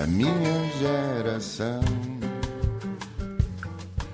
a minha geração.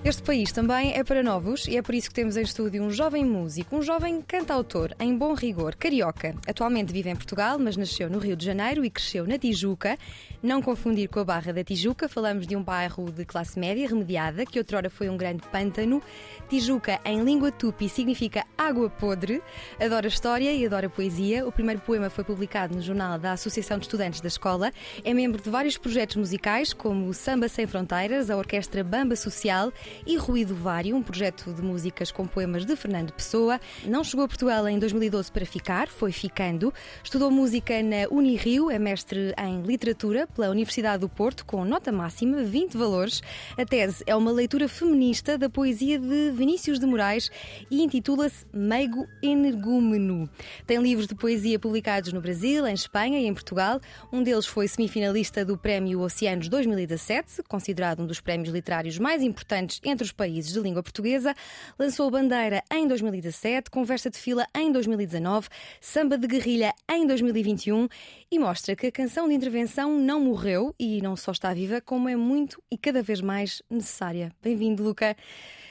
Este país também é para novos e é por isso que temos em estúdio um jovem músico, um jovem cantautor, em bom rigor, carioca. Atualmente vive em Portugal, mas nasceu no Rio de Janeiro e cresceu na Tijuca. Não confundir com a Barra da Tijuca, falamos de um bairro de classe média remediada, que outrora foi um grande pântano. Tijuca, em língua tupi, significa água podre. Adora história e adora poesia. O primeiro poema foi publicado no jornal da Associação de Estudantes da Escola. É membro de vários projetos musicais, como o Samba Sem Fronteiras, a Orquestra Bamba Social e Ruído Vário, um projeto de músicas com poemas de Fernando Pessoa. Não chegou a Portugal em 2012 para ficar, foi ficando. Estudou música na Unirio, é mestre em literatura pela Universidade do Porto, com nota máxima, 20 valores. A tese é uma leitura feminista da poesia de Vinícius de Moraes e intitula-se Meigo Energúmeno. Tem livros de poesia publicados no Brasil, em Espanha e em Portugal. Um deles foi semifinalista do Prémio Oceanos 2017, considerado um dos prémios literários mais importantes entre os países de língua portuguesa. Lançou Bandeira em 2017, Conversa de Fila em 2019, Samba de Guerrilha em 2021 e mostra que a canção de intervenção não morreu e não só está viva, como é muito e cada vez mais necessária. Bem-vindo, Luca.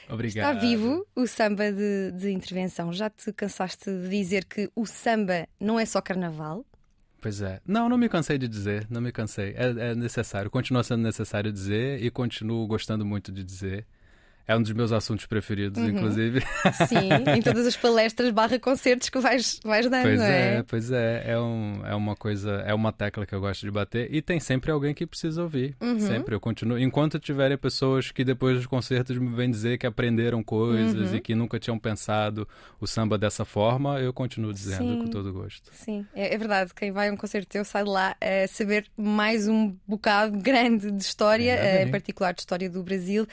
Obrigado. Está vivo o samba de, de intervenção. Já te cansaste de dizer que o samba não é só carnaval? Pois é. Não, não me cansei de dizer, não me cansei. É, é necessário, continua sendo necessário dizer e continuo gostando muito de dizer. É um dos meus assuntos preferidos, Uhum. inclusive. Sim, em todas as palestras barra concertos que vais, vais dando, Pois não é? é, pois é. É, um, é uma coisa, é uma tecla que eu gosto de bater. E tem sempre alguém que precisa ouvir. Uhum. Sempre. Eu continuo. Enquanto tiverem pessoas que depois dos concertos me vêm dizer que aprenderam coisas Uhum. e que nunca tinham pensado o samba dessa forma, eu continuo dizendo Sim. com todo gosto. Sim, é, é verdade. Quem vai a um concerto teu sai de lá a saber mais um bocado grande de história, eh, bem. em particular de história do Brasil.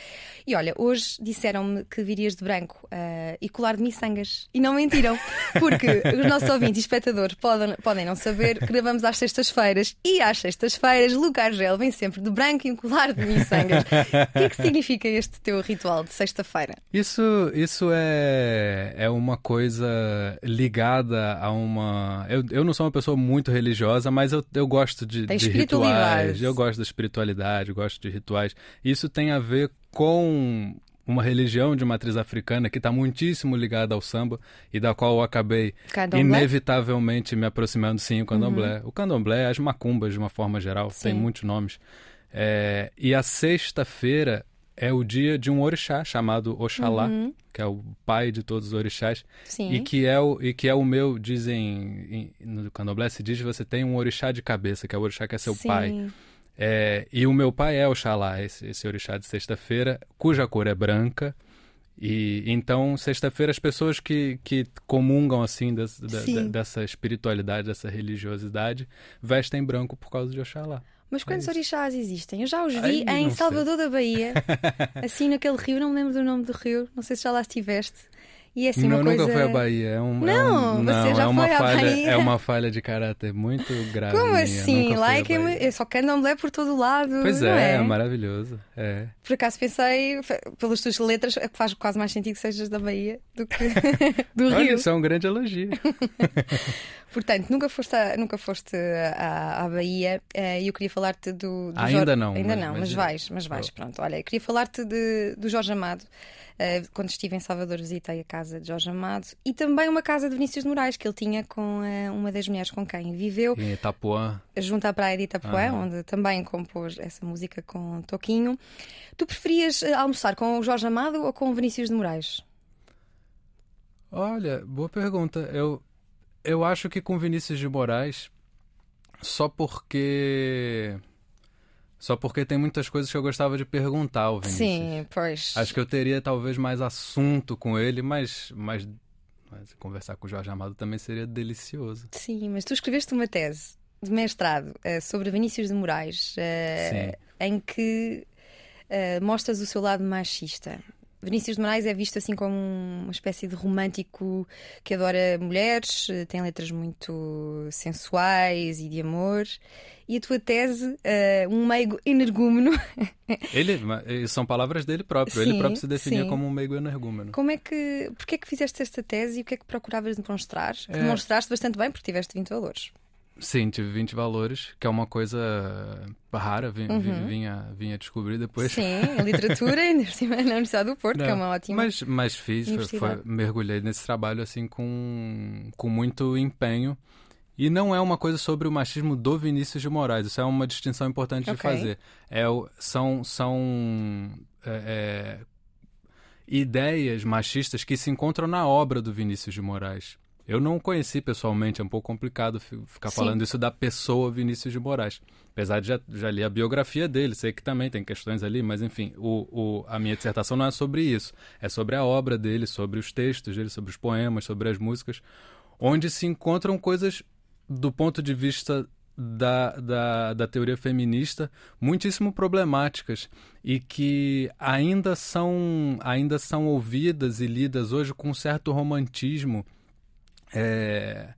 E olha, hoje disseram-me que virias de branco eh, e colar de miçangas. E não mentiram, porque os nossos ouvintes e espectadores podem, podem não saber que gravamos às sextas-feiras e às sextas-feiras Luca Argel vem sempre de branco e um colar de miçangas. o que é que significa este teu ritual de sexta-feira? Isso, isso é, é uma coisa ligada a uma. Eu, eu não sou uma pessoa muito religiosa, mas eu, eu gosto de, de rituais. Eu gosto da espiritualidade, eu gosto de rituais. Isso tem a ver com uma religião de matriz africana que está muitíssimo ligada ao samba e da qual eu acabei Candomblé? inevitavelmente me aproximando sim o candomblé. O candomblé, as macumbas de uma forma geral, tem Sim. muitos nomes. É, e a sexta-feira é o dia de um orixá chamado Oxalá, que é o pai de todos os orixás, Sim. e que é o e que é o meu, dizem em- no candomblé se diz que você tem um orixá de cabeça, que é o orixá que é seu Sim. pai. É, e o meu pai é Oxalá, esse, esse orixá de sexta-feira, cuja cor é branca. E então, sexta-feira, as pessoas que, que comungam assim des- da- dessa espiritualidade, dessa religiosidade, vestem branco por causa de Oxalá. Mas quantos É orixás existem? Eu já os vi Ai, em não sei. Salvador da Bahia, assim naquele rio, não me lembro do nome do rio, não sei se já lá estiveste. E é assim não, uma coisa. nunca foi a Bahia. É um, é Não, um, você não, já é uma foi à falha, Bahia. É uma falha de caráter muito grave. Como minha. assim? Lá é à que é, é só candomblé por todo lado. Pois é, é, é maravilhoso. É. Por acaso pensei, pelas tuas letras, é faz quase mais sentido que sejas da Bahia do que do Olha, Rio. isso é um grande elogio. Portanto, nunca foste, a- nunca foste à, à Bahia eh, e eu queria falar-te do, do Ainda Jorge- não, Ainda mas- não, mas, mas- vais, mas vais, Oh. pronto. Olha, eu queria falar-te de- do Jorge Amado. Eh, quando estive em Salvador, visitei a casa de Jorge Amado e também uma casa de Vinícius de Moraes que ele tinha com eh, uma das mulheres com quem viveu, Em Itapuã. junto à praia de Itapuã, Aham. onde também compôs essa música com Toquinho. Tu preferias almoçar com o Jorge Amado ou com o Vinícius de Moraes? Olha, boa pergunta. Eu, eu acho que com Vinícius de Moraes, só porque. Só porque tem muitas coisas que eu gostava de perguntar ao Vinícius. Sim, pois. Acho que eu teria talvez mais assunto com ele, mas, mas, mas conversar com o Jorge Amado também seria delicioso. Sim, mas tu escreveste uma tese de mestrado eh, sobre Vinícius de Moraes, eh, em que eh, mostras o seu lado machista. Vinícius de Moraes é visto assim como uma espécie de romântico que adora mulheres, eh, tem letras muito sensuais e de amor. E a tua tese, eh, um meigo energúmeno, Ele, eh, são palavras dele próprio. ele Sim, próprio se definia sim. como um meigo energúmeno. como é que, porquê é que fizeste esta tese e o que é que procuravas demonstrar? É. demonstraste bastante bem porque tiveste 20 valores. Sim, tive 20 valores, que é uma coisa rara, vim, Uhum. vinha, vinha descobrir depois. Sim, literatura ainda na Universidade do Porto, que é Não, uma ótima. Mas, mas fiz, foi- foi- mergulhei nesse trabalho assim com, com muito empenho. E não é uma coisa sobre o machismo do Vinícius de Moraes, isso é uma distinção importante de Ok. fazer. É, são são é, é, ideias machistas que se encontram na obra do Vinícius de Moraes. Eu não conheci pessoalmente, é um pouco complicado fi- ficar Sim. falando isso da pessoa Vinícius de Moraes. Apesar de já, já li a biografia dele, sei que também tem questões ali, mas enfim, o, o- a minha dissertação não é sobre isso. É sobre a obra dele, sobre os textos dele, sobre os poemas, sobre as músicas, onde se encontram coisas do ponto de vista da, da, da teoria feminista muitíssimo problemáticas e que ainda são, ainda são ouvidas e lidas hoje com um certo romantismo é,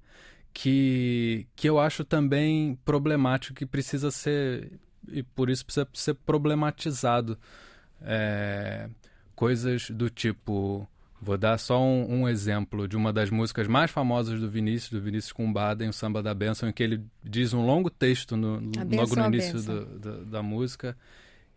que, que eu acho também problemático, que precisa ser, e por isso precisa ser problematizado. É, coisas do tipo. Vou dar só um, um exemplo de uma das músicas mais famosas do Vinícius, do Vinícius Cumbada, em O Samba da Bênção, em que ele diz um longo texto no, A logo no início do- do- da música,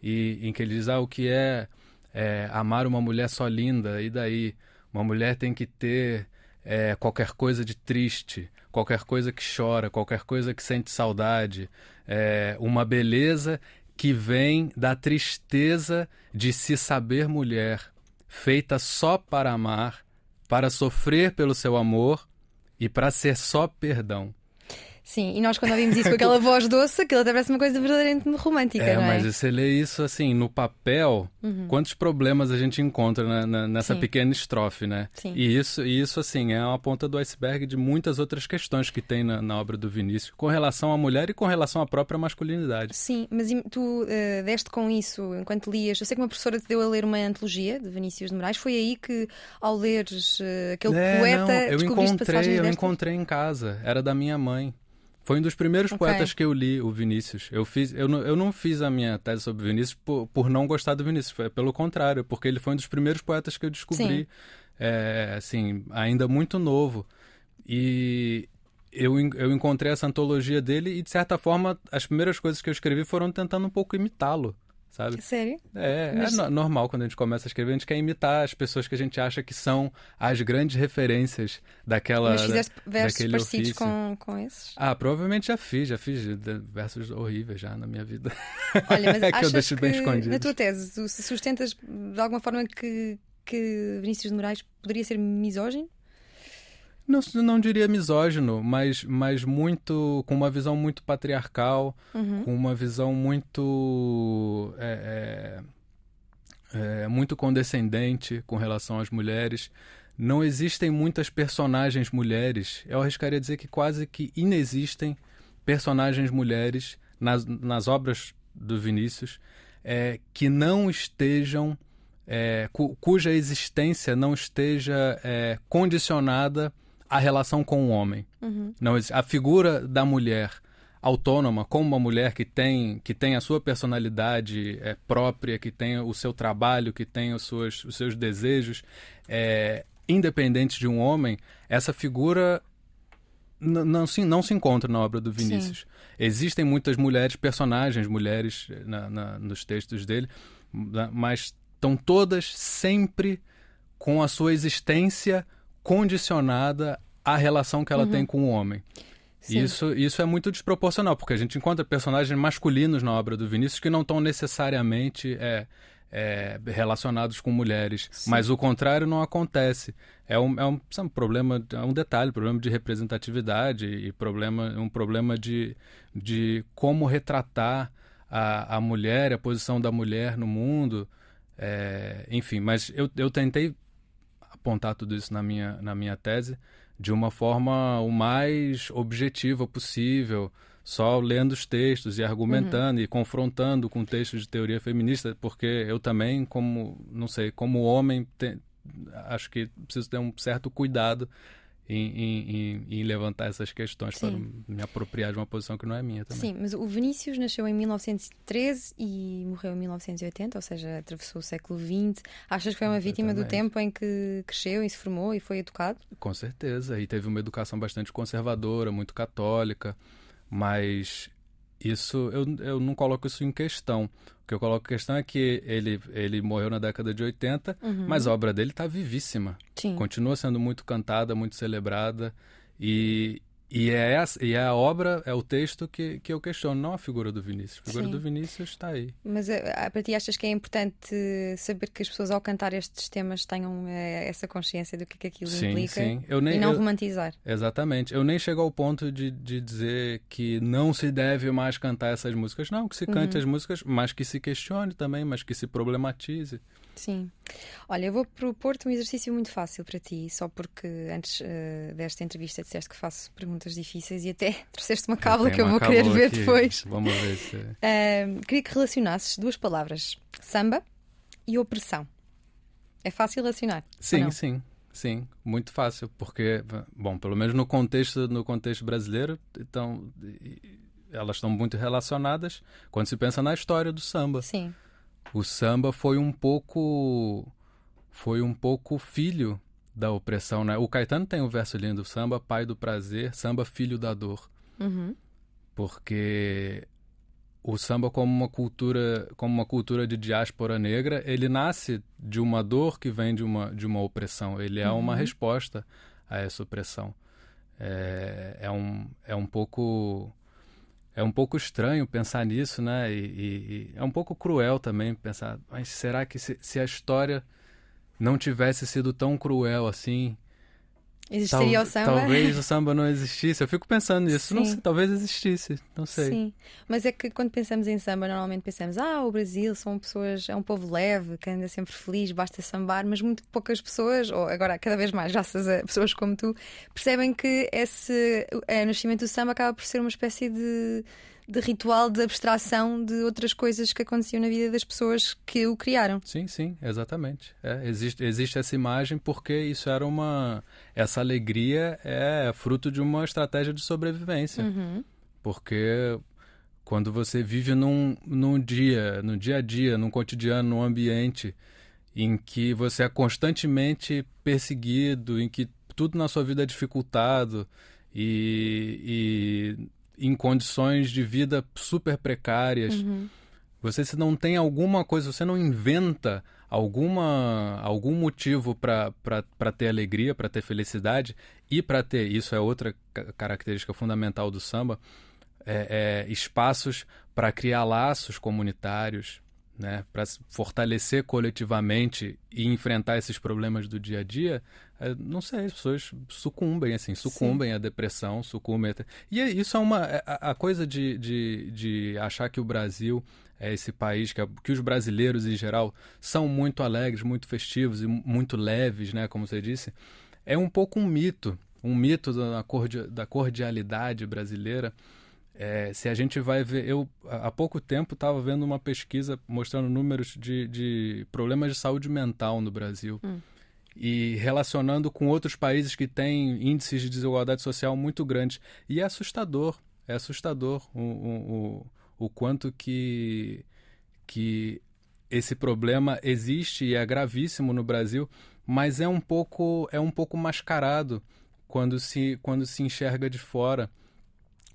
e em que ele diz: Ah, o que é, é amar uma mulher só linda? E daí? Uma mulher tem que ter é, qualquer coisa de triste, qualquer coisa que chora, qualquer coisa que sente saudade, é, uma beleza que vem da tristeza de se saber mulher, feita só para amar, para sofrer pelo seu amor e para ser só perdão. Sim, e nós quando ouvimos isso com aquela voz doce, aquilo até parece uma coisa verdadeiramente romântica, É, não é? mas você lê isso assim, no papel, quantos problemas a gente encontra na- na- nessa Sim. pequena estrofe, né? Sim. E isso, e isso, assim, é uma ponta do iceberg de muitas outras questões que tem na, na obra do Vinícius, com relação à mulher e com relação à própria masculinidade. Sim, mas tu eh, deste com isso enquanto lias. Eu sei que uma professora te deu a ler uma antologia de Vinícius de Moraes. Foi aí que, ao leres eh, aquele É, poeta, não, eu encontrei, eu encontrei em casa, era da minha mãe. Foi um dos primeiros Ok. poetas que eu li, o Vinícius. Eu, fiz, eu, não, eu não fiz a minha tese sobre Vinícius por, por não gostar do Vinícius, foi pelo contrário, porque ele foi um dos primeiros poetas que eu descobri, é, assim, ainda muito novo. E eu, eu encontrei essa antologia dele e, de certa forma, as primeiras coisas que eu escrevi foram tentando um pouco imitá-lo, sabe? Sério? É, Mas- é no- normal quando a gente começa a escrever, a gente quer imitar as pessoas que a gente acha que são as grandes referências daquela. Mas fizeste versos parecidos com, com esses? Ah, provavelmente já fiz, já fiz versos horríveis já na minha vida. Olha, mas É que eu deixo bem escondidos. na tua tese tu sustentas de alguma forma que, que Vinícius de Moraes poderia ser misógino? Não, não diria misógino, mas, mas muito. com uma visão muito patriarcal, Uhum. com uma visão muito. é, é, é, muito condescendente com relação às mulheres. Não existem muitas personagens mulheres. Eu arriscaria dizer que quase que inexistem personagens mulheres nas, nas obras do Vinícius é, que não estejam. é, cu- cuja existência não esteja é, condicionada à relação com o homem. Uhum. Não, a figura da mulher autônoma, como uma mulher que tem, que tem a sua personalidade é, própria, que tem o seu trabalho, que tem os seus, os seus desejos, é, independentes de um homem, essa figura não se, não se encontra na obra do Vinícius. Existem muitas mulheres, personagens mulheres eh, na- na- nos textos dele, mas estão todas sempre com a sua existência condicionada à relação que ela tem com o homem. Sim. Isso, isso é muito desproporcional, porque a gente encontra personagens masculinos na obra do Vinícius que não estão necessariamente é, é, relacionados com mulheres. Mas o contrário não acontece. É um, é um, sabe, um problema, é um detalhe, problema de representatividade e problema, um problema de, de como retratar a, a mulher, a posição da mulher no mundo. É, enfim, mas eu, eu tentei apontar tudo isso na minha, na minha tese de uma forma o mais objetiva possível, só lendo os textos e argumentando e confrontando com textos de teoria feminista, porque eu também, como, não sei, como homem, te- acho que preciso ter um certo cuidado em, em- em- levantar essas questões para Sim. me apropriar de uma posição que não é minha também. Sim, mas o Vinícius nasceu em 1913 e morreu em 1980, ou seja, atravessou o século XX. Achas que foi uma vítima do tempo em que cresceu e se formou e foi educado? Com certeza. E teve uma educação bastante conservadora, muito católica. Mas isso eu, eu não coloco isso em questão. O que eu coloco em questão é que ele, ele morreu na década de 80, mas a obra dele está vivíssima. Sim. Continua sendo muito cantada, muito celebrada. E, e, é, essa, e é a obra, é o texto que, que eu questiono, não a figura do Vinícius. A figura Sim. do Vinícius está aí. Mas eh, ah, para ti achas que é importante saber que as pessoas ao cantar estes temas tenham eh, essa consciência do que, é que aquilo Sim, implica sim. Eu nem, e não eu- romantizar? Exatamente. Eu nem chego ao ponto de, de dizer que não se deve mais cantar essas músicas. Não, que se cante Uhum. as músicas, mas que se questione também, mas que se problematize. Sim. Olha, eu vou propor-te um exercício muito fácil para ti, só porque antes eh, desta entrevista disseste que faço perguntas difíceis e até trouxeste uma cábula que eu vou querer ver aqui. depois. Vamos ver se. Ahm, queria que relacionasses duas palavras: samba e opressão. É fácil relacionar? Sim, sim, sim, muito fácil, porque, bom, pelo menos no contexto, no contexto brasileiro, então, elas estão muito relacionadas quando se pensa na história do samba. Sim. O samba foi um pouco, foi um pouco filho da opressão, né? O Caetano tem um verso lindo, samba pai do prazer, samba filho da dor, Uhum. porque o samba como uma cultura, como uma cultura de diáspora negra, ele nasce de uma dor que vem de uma de uma opressão. Ele é uma resposta a essa opressão. É, é um é um pouco é um pouco estranho pensar nisso, né? E, e- e é um pouco cruel também pensar, mas será que se, se a história não tivesse sido tão cruel assim, Existiria tal- o samba? talvez o samba não existisse? Eu fico pensando nisso. Não sei, talvez existisse, não sei. Sim, mas é que quando pensamos em samba, normalmente pensamos: ah, o Brasil são pessoas, é um povo leve, que anda sempre feliz, basta sambar, mas muito poucas pessoas, ou agora cada vez mais, graças a pessoas como tu, percebem que esse é, o nascimento do samba acaba por ser uma espécie de, de ritual de abstração de outras coisas que aconteciam na vida das pessoas que o criaram. Sim, sim, exatamente. É, existe, existe essa imagem porque isso era uma. Essa alegria é fruto de uma estratégia de sobrevivência. Uhum. Porque quando você vive num, num dia, no dia a dia, num cotidiano, num ambiente em que você é constantemente perseguido, em que tudo na sua vida é dificultado e, e em condições de vida super precárias, Uhum. você se não tem alguma coisa, você não inventa alguma algum motivo para ter alegria, para ter felicidade e para ter, isso é outra ca- característica fundamental do samba, é, é espaços para criar laços comunitários, né, para fortalecer coletivamente e enfrentar esses problemas do dia a dia, é, não sei, as pessoas sucumbem, assim, sucumbem à depressão, sucumbem. a- E é- isso é uma. é- A, a coisa de, de, de achar que o Brasil é esse país, que, é- que os brasileiros em geral são muito alegres, muito festivos e mu- muito leves, né, como você disse, é um pouco um mito. Um mito da, da cordialidade brasileira. É, se a gente vai ver, eu há pouco tempo estava vendo uma pesquisa mostrando números de, de problemas de saúde mental no Brasil. E relacionando com outros países que têm índices de desigualdade social muito grandes. E é assustador, é assustador o, o, o, o quanto que, que esse problema existe e é gravíssimo no Brasil, mas é um pouco, é um pouco mascarado quando se, quando se enxerga de fora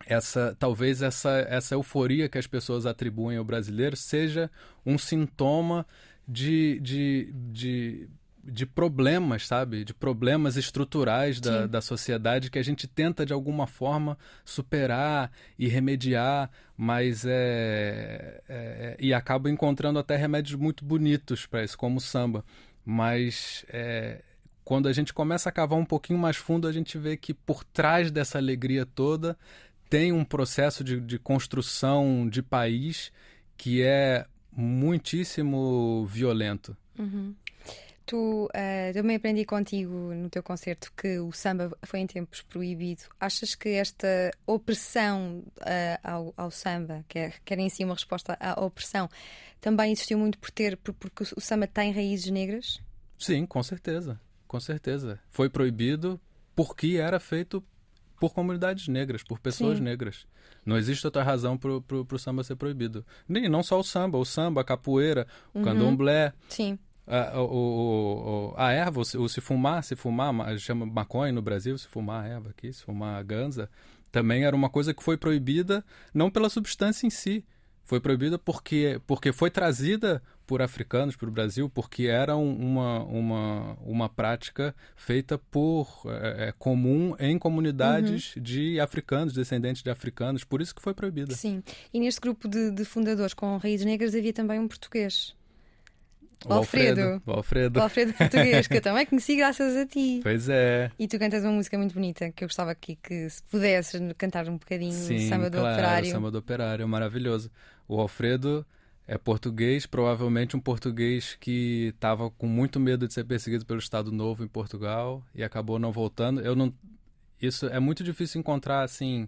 essa talvez essa, essa euforia que as pessoas atribuem ao brasileiro seja um sintoma de, de, de, de problemas, sabe? De problemas estruturais da, Sim. da sociedade que a gente tenta de alguma forma superar e remediar, mas é, é- é- e acaba encontrando até remédios muito bonitos para isso, como o samba. Mas é, quando a gente começa a cavar um pouquinho mais fundo, a gente vê que por trás dessa alegria toda tem um processo de, de construção de país que é muitíssimo violento. Tu eh, também aprendi contigo no teu concerto que o samba foi em tempos proibido. Achas que esta opressão eh, ao, ao samba, que, é, que era em si uma resposta à opressão, também existiu muito por ter, por- porque o samba tem raízes negras? Sim, com certeza. Com certeza. Foi proibido porque era feito por comunidades negras, por pessoas Sim. negras. Não existe outra razão pro, pro samba ser proibido. Nem não só o samba, o samba, a capoeira, o candomblé, Sim. a, o, o- o- a erva, o, se- o se fumar, se fumar, ma- chama maconha no Brasil, se fumar erva aqui, se fumar a ganza. também era uma coisa que foi proibida não pela substância em si, foi proibida porque, porque foi trazida por africanos para o Brasil, porque era uma, uma, uma prática feita por é, é, comum em comunidades uhum. de africanos, descendentes de africanos, por isso que foi proibida. Sim, e neste grupo de, de fundadores com raízes negras havia também um português. O Alfredo. Alfredo. O Alfredo. O Alfredo português, que eu também conheci graças a ti. Pois é. E tu cantas uma música muito bonita, que eu gostava aqui que se pudesses cantar um bocadinho Sim, samba do claro, operário. samba do operário, maravilhoso. O Alfredo é português, provavelmente um português que estava com muito medo de ser perseguido pelo Estado Novo em Portugal e acabou não voltando. Eu não, isso é muito difícil encontrar assim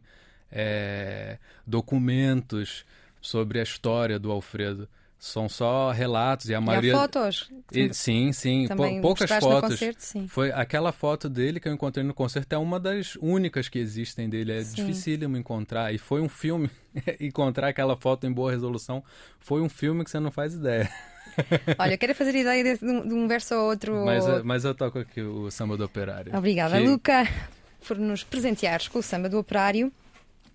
é, documentos sobre a história do Alfredo. São só relatos e a maioria. E fotos. E, sim, sim. Também poucas fotos. Concerto, sim. Foi aquela foto dele que eu encontrei no concerto é uma das únicas que existem dele. É sim. dificílimo encontrar. E foi um filme encontrar aquela foto em boa resolução. Foi um filme que você não faz ideia. Olha, eu quero fazer ideia de, de um verso ou outro. Mas, eh, mas eu toco aqui o samba do operário. Obrigada, que... Luca, por nos presenteares com o samba do operário.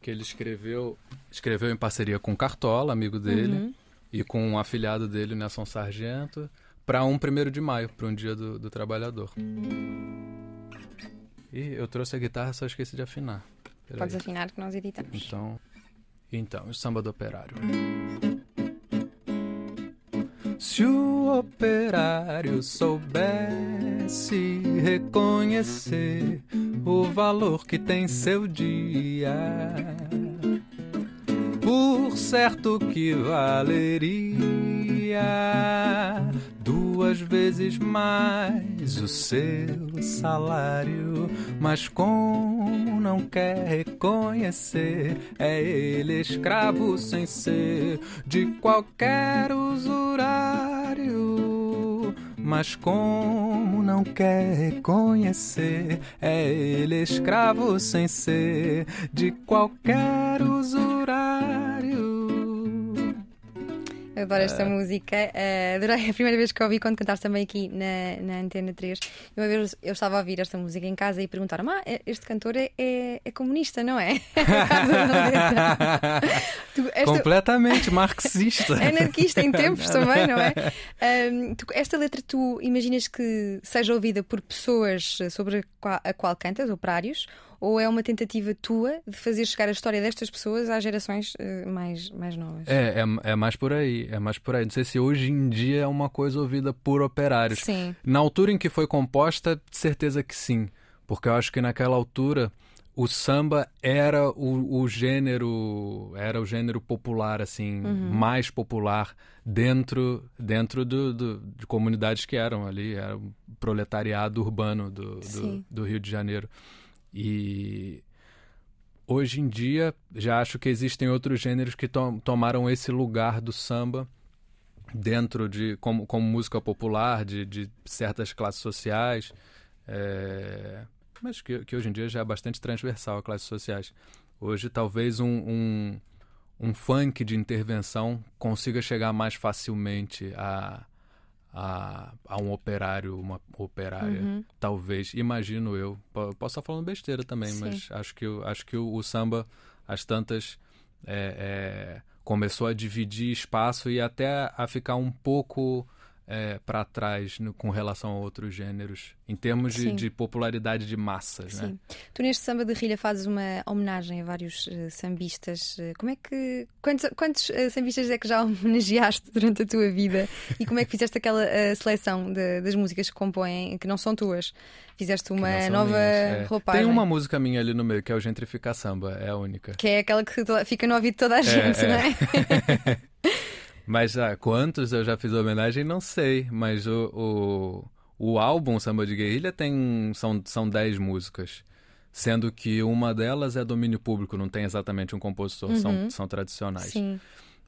Que ele escreveu, escreveu em parceria com o Cartola, amigo dele. Uhum e com um afilhado dele, Nelson Sargento, para um primeiro de maio, para um dia do, do trabalhador. E eu trouxe a guitarra, só esqueci de afinar. Pera Podes aí. afinar que nós editamos. Então, então, o samba do operário. Se o operário soubesse reconhecer o valor que tem seu dia por certo que valeria duas vezes mais o seu salário. Mas como não quer reconhecer, é ele escravo sem ser de qualquer usurário. Mas como não quer reconhecer, é ele escravo sem ser de qualquer usurário. Adoro esta música. Uh, adorei a primeira vez que a ouvi quando cantaste também aqui na, na Antena 3. Uma vez eu estava a ouvir esta música em casa e perguntaram: ah, este cantor é, é, é comunista, não é? tu, esta... Completamente marxista. Anarquista em tempos também, não é? Um, tu, esta letra tu imaginas que seja ouvida por pessoas sobre a qual, a qual cantas, operários? Ou é uma tentativa tua de fazer chegar a história destas pessoas às gerações uh, mais, mais novas? É, é, é, mais por aí, é mais por aí. Não sei se hoje em dia é uma coisa ouvida por operários. Sim. Na altura em que foi composta, certeza que sim. Porque eu acho que naquela altura o samba era o, o gênero era o gênero popular assim uhum. mais popular dentro dentro do, do, de comunidades que eram ali era o proletariado urbano do, do, do Rio de Janeiro e hoje em dia já acho que existem outros gêneros que to tomaram esse lugar do samba dentro de como, como música popular de, de certas classes sociais é, mas que, que, hoje em dia já é bastante transversal a classes sociais. Hoje talvez um, um, um funk de intervenção consiga chegar mais facilmente a a, a um operário, uma operária, uhum. talvez, imagino eu. Posso estar falando besteira também, Sim. mas acho que, acho que o, o samba, as tantas, é, é, começou a dividir espaço e até a ficar um pouco é, para trás no, com relação a outros gêneros, em termos de, de popularidade de massas. Né? Sim. Né? Tu neste samba de Rilha fazes uma homenagem a vários uh, sambistas. Eh, como é que. Quantos, quantos uh, sambistas é que já homenageaste durante a tua vida? E como é que fizeste aquela uh, seleção de, das músicas que compõem, que não são tuas? Fizeste uma nova minhas, é. roupagem. Tem uma música minha ali no meio, que é o Gentrificar Samba, é a única. Que é aquela que fica no ouvido de toda a gente, é, não é? Mas ah, quantos eu já fiz homenagem, não sei. Mas o, o, o álbum Samba de Guerrilha tem. São, são dez músicas. Sendo que uma delas é domínio público, não tem exatamente um compositor, uhum. são, são tradicionais. Sim.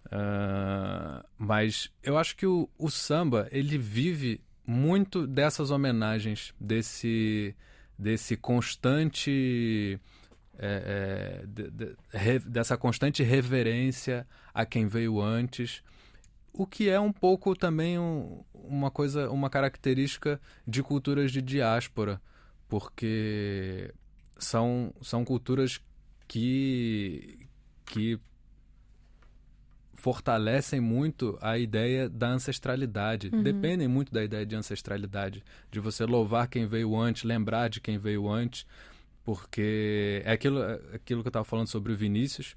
Uh, mas eu acho que o, o samba, ele vive muito dessas homenagens, desse, desse constante. É, é, de, de, re, dessa constante reverência a quem veio antes o que é um pouco também um, uma coisa, uma característica de culturas de diáspora, porque são, são culturas que, que fortalecem muito a ideia da ancestralidade, uhum. dependem muito da ideia de ancestralidade, de você louvar quem veio antes, lembrar de quem veio antes, porque é aquilo, é aquilo que eu estava falando sobre o Vinícius,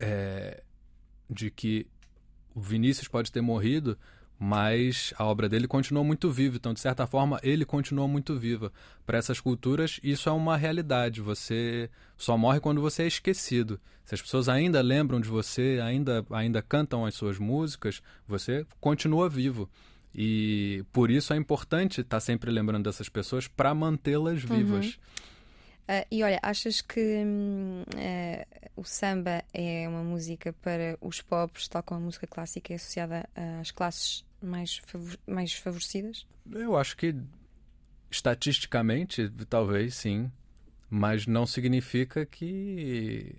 é, de que o Vinícius pode ter morrido, mas a obra dele continuou muito viva. Então, de certa forma, ele continuou muito viva. Para essas culturas, isso é uma realidade. Você só morre quando você é esquecido. Se as pessoas ainda lembram de você, ainda, ainda cantam as suas músicas, você continua vivo. E por isso é importante estar sempre lembrando dessas pessoas para mantê-las uhum. vivas. Uhum. Uh, e olha, achas que uh, o samba é uma música para os pobres, tal como a música clássica é associada às classes mais, favor mais favorecidas? Eu acho que estatisticamente, talvez sim, mas não significa que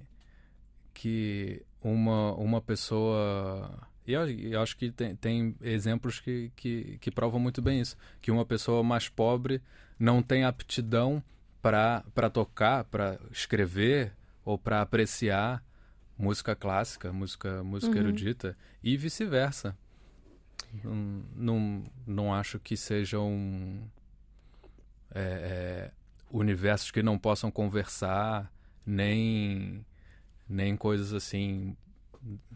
que uma, uma pessoa e eu, eu, acho que tem, tem exemplos que, que, que provam muito bem isso. Que uma pessoa mais pobre não tem aptidão para tocar, para escrever ou para apreciar música clássica, música, música uhum. erudita e vice-versa. Não, não, não acho que sejam é, é, universos que não possam conversar, nem, nem coisas assim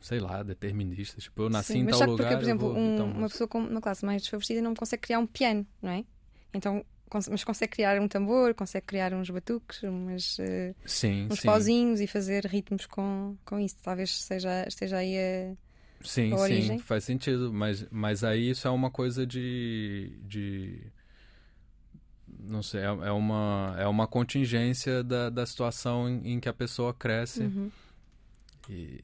sei lá, deterministas. Tipo, eu nasci Sim, em tal lugar. Porque, por exemplo, um, uma pessoa com uma classe mais desfavorecida não consegue criar um piano, não é? Então mas consegue criar um tambor, consegue criar uns batuques, umas, uh, sim, uns sim. pauzinhos e fazer ritmos com, com isso. Talvez seja, esteja aí a. Sim, a sim, faz sentido. Mas, mas aí isso é uma coisa de. de não sei, é, é uma, é uma contingência da, da situação em, em que a pessoa cresce. Uhum. E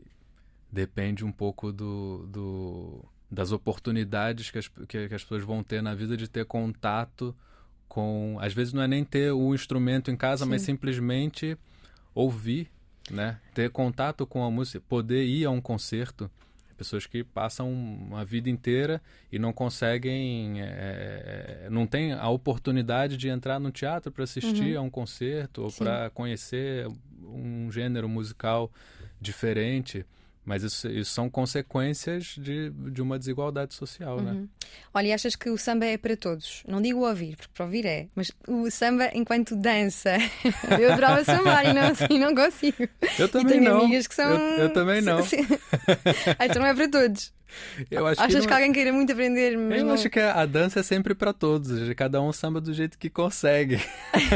depende um pouco do, do, das oportunidades que as, que, que as pessoas vão ter na vida de ter contato com. Às vezes não é nem ter o instrumento em casa, Sim. mas simplesmente ouvir, né? Ter contato com a música, poder ir a um concerto. Pessoas que passam uma vida inteira e não conseguem, é, não tem a oportunidade de entrar no teatro para assistir uhum. a um concerto ou para conhecer um gênero musical diferente. Mas isso, isso, são consequências de, de uma desigualdade social, né? uhum. né? Olha, e achas que o samba é para todos? Não digo ouvir, porque para ouvir é, mas o samba enquanto dança. eu adorava sambar e não, assim, não consigo. Eu também e tenho não. amigas que são. Eu, eu também não. ah, então não é para todos. Eu acho Achas que, não... que, alguém queira muito aprender? Mas eu não... acho que a dança é sempre para todos. Cada um samba do jeito que consegue.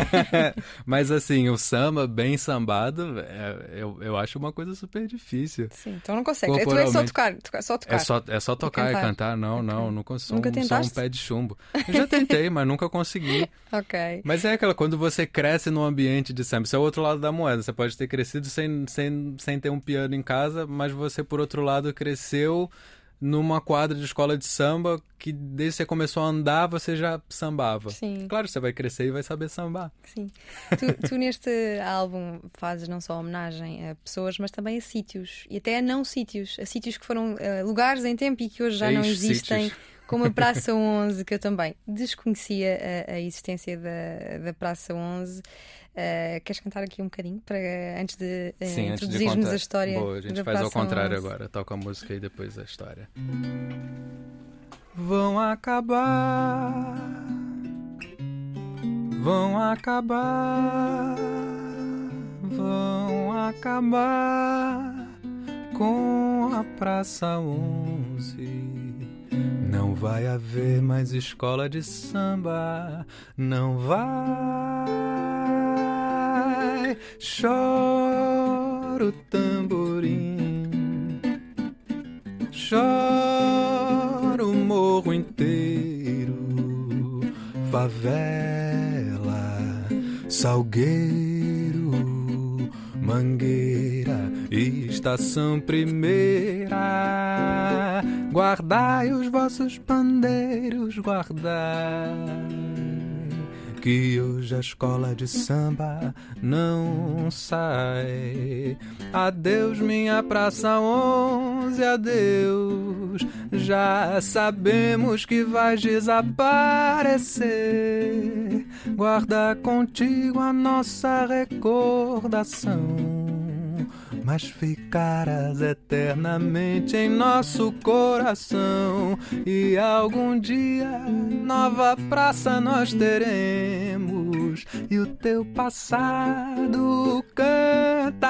mas assim, o samba bem sambado, é, eu, eu acho uma coisa super difícil. Sim, então não consegue. Tu é só tocar, só tocar. É só, é só tocar e cantar. E cantar. Não, não, não consigo. Nunca tentaste? Só um pé de chumbo. Eu já tentei, mas nunca consegui. ok. Mas é aquela, quando você cresce num ambiente de samba, isso é o outro lado da moeda. Você pode ter crescido sem, sem, sem ter um piano em casa, mas você, por outro lado, cresceu numa quadra de escola de samba que desde que você começou a andar você já sambava. Sim. Claro, você vai crescer e vai saber sambar. Sim. Tu, tu neste álbum fazes não só homenagem a pessoas, mas também a sítios e até a não sítios, a sítios que foram uh, lugares em tempo e que hoje já não existem. Sítios. Como a Praça 11, que eu também desconhecia a, a existência da, da Praça 11. Uh, queres cantar aqui um bocadinho para, antes de uh, Sim, introduzirmos a história? Boa, a gente faz ao contrário 11. agora, toca a música e depois a história. Vão acabar, vão acabar, vão acabar com a Praça 11. Não vai haver mais escola de samba, não vai. Chora o tamborim, chora o morro inteiro, favela, salgueiro, mangueira, estação primeira. Guardai os vossos pandeiros, guardai. Que hoje a escola de samba não sai. Adeus, minha praça onze, adeus. Já sabemos que vais desaparecer. Guarda contigo a nossa recordação mas ficarás eternamente em nosso coração. E algum dia nova praça nós teremos, e o teu passado cantaremos.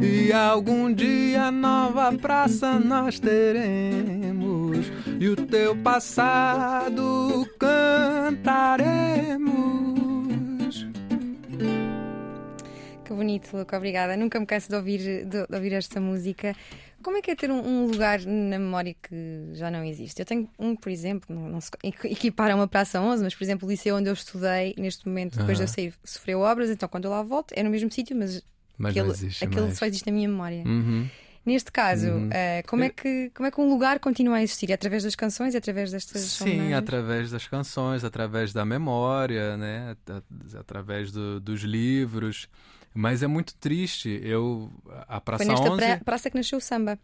E algum dia nova praça nós teremos, e o teu passado cantaremos. Que bonito, Luca, obrigada. Nunca me canso de ouvir, de, de ouvir esta música. Como é que é ter um, um, lugar na memória que já não existe? Eu tenho um, por exemplo, não, não se equipara a uma Praça 11, mas, por exemplo, o liceu onde eu estudei, neste momento, depois de eu sair, sofreu obras, então quando eu lá volto, é no mesmo sítio, mas, mas aquele, aquele só existe na minha memória. Uh -huh. Neste caso, uh, como, é que, como é que um lugar continua a existir? É através das canções, é através destas Sim, através das canções, através da memória, né? através do, dos livros. Mas é muito triste. Eu a Praça Foi nesta 11 praça que nasceu o samba.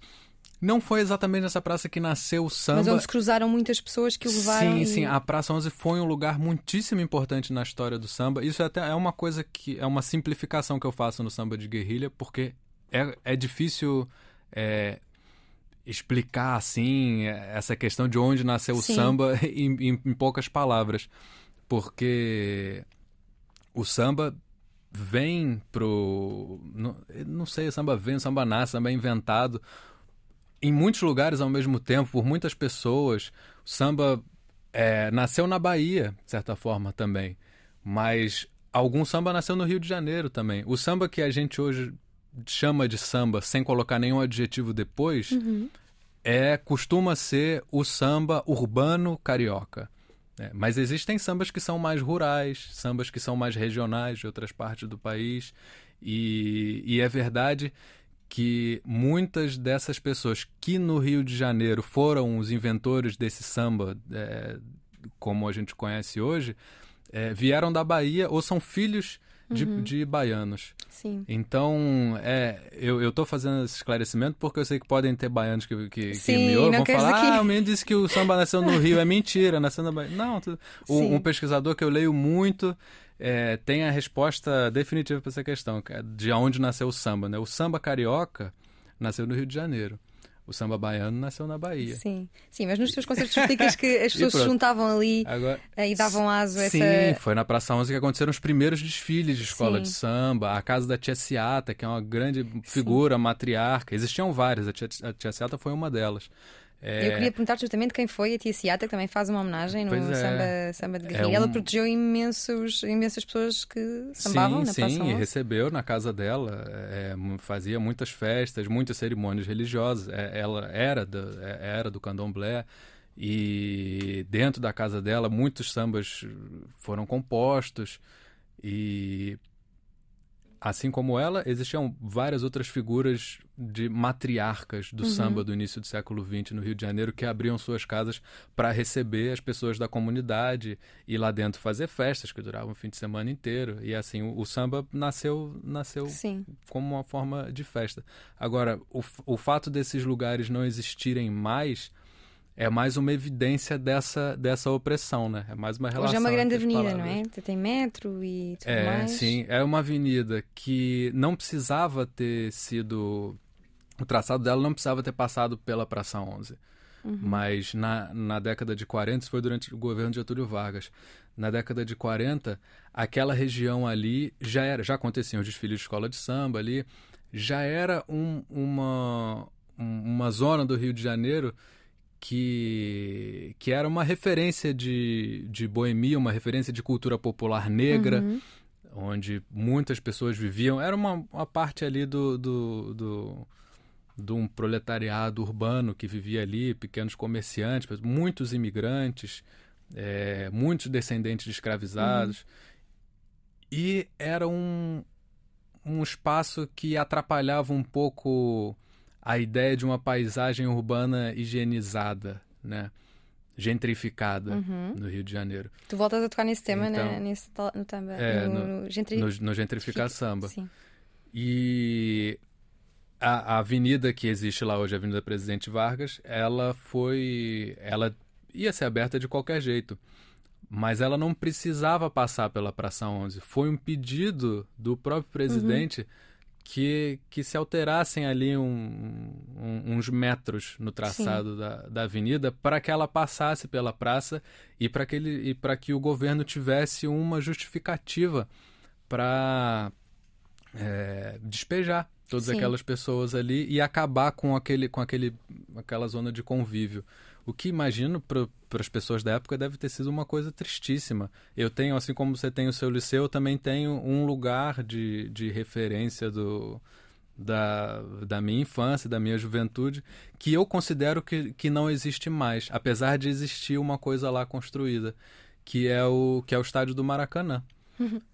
Não foi exatamente nessa praça que nasceu o samba. Mas onde se cruzaram muitas pessoas que o levaram. Sim, e... sim. A Praça 11 foi um lugar muitíssimo importante na história do samba. Isso até é uma coisa que é uma simplificação que eu faço no samba de guerrilha, porque é, é difícil é, explicar assim essa questão de onde nasceu sim. o samba em, em, em poucas palavras, porque o samba vem pro. Não, não sei, samba vem, samba nasce, samba é inventado em muitos lugares ao mesmo tempo, por muitas pessoas. O samba é, nasceu na Bahia, de certa forma também. Mas algum samba nasceu no Rio de Janeiro também. O samba que a gente hoje chama de samba sem colocar nenhum adjetivo depois uhum. é costuma ser o samba urbano carioca. É, mas existem sambas que são mais rurais, sambas que são mais regionais de outras partes do país. E, e é verdade que muitas dessas pessoas que no Rio de Janeiro foram os inventores desse samba, é, como a gente conhece hoje, é, vieram da Bahia ou são filhos de, uhum. de baianos. Sim. Então, é, eu, estou fazendo esse esclarecimento porque eu sei que podem ter baianos que, que, Sim, que me ouvem vão falar, que... ah, o menino disse que o samba nasceu no Rio, é mentira, nasceu na Bahia. Não, um, um pesquisador que eu leio muito é, tem a resposta definitiva para essa questão, é de onde nasceu o samba. Né? O samba carioca nasceu no Rio de Janeiro. O samba baiano nasceu na Bahia. Sim, sim, mas nos teus concertos explicas que as pessoas se juntavam ali Agora, e davam aso a essa. Sim, foi na Praça 11 que aconteceram os primeiros desfiles de escola sim. de samba. A casa da Tia Ciata, que é uma grande figura, sim. matriarca. Existiam várias, a Tia, a Tia Ciata foi uma delas. É... Eu queria perguntar justamente quem foi a Tia Ciata, que também faz uma homenagem no é. samba, samba de guerrilha. É um... Ela protegeu imensos, imensas pessoas que sambavam sim, na Sim, sim, e recebeu na casa dela, é, fazia muitas festas, muitas cerimônias religiosas. É, ela era é, era do candomblé e dentro da casa dela muitos sambas foram compostos e assim como ela, existiam várias outras figuras de matriarcas do uhum. samba do início do século XX no Rio de Janeiro que abriam suas casas para receber as pessoas da comunidade e lá dentro fazer festas que duravam o fim de semana inteiro. E assim, o, o samba nasceu, nasceu como uma forma de festa. Agora, o, o fato desses lugares não existirem mais é mais uma evidência dessa, dessa opressão, né? É mais uma relação. Hoje é uma grande avenida, não é? Tem metro e tudo é, mais. Sim, é uma avenida que não precisava ter sido. O traçado dela não precisava ter passado pela Praça 11. Uhum. Mas na, na década de 40, isso foi durante o governo de Getúlio Vargas. Na década de 40, aquela região ali já era, já aconteciam os desfiles de escola de samba ali, já era um, uma, uma zona do Rio de Janeiro que, que era uma referência de, de boemia, uma referência de cultura popular negra, uhum. onde muitas pessoas viviam. Era uma, uma parte ali do, do, do, de um proletariado urbano que vivia ali, pequenos comerciantes, muitos imigrantes, é, muitos descendentes de escravizados. Uhum. E era um, um espaço que atrapalhava um pouco a ideia de uma paisagem urbana higienizada, né? gentrificada uhum. no Rio de Janeiro. Tu voltas a tocar nesse tema então, né? nesse, no, tamba, é, no, no, gentri... no, no Gentrificar Samba. Sim. E a, a, avenida que existe lá hoje, a Avenida Presidente Vargas, ela foi... Ela ia ser aberta de qualquer jeito. Mas ela não precisava passar pela Praça 11. Foi um pedido do próprio presidente... Uhum que, que se alterassem ali um, um, uns metros no traçado da, da avenida para que ela passasse pela praça e para que, ele, e que o governo tivesse uma justificativa para é, despejar todas Sim. aquelas pessoas ali e acabar com aquele com aquele aquela zona de convívio o que imagino para as pessoas da época deve ter sido uma coisa tristíssima. Eu tenho, assim como você tem o seu liceu, eu também tenho um lugar de, de referência do, da, da minha infância, da minha juventude, que eu considero que, que não existe mais, apesar de existir uma coisa lá construída, que é o, que é o estádio do Maracanã.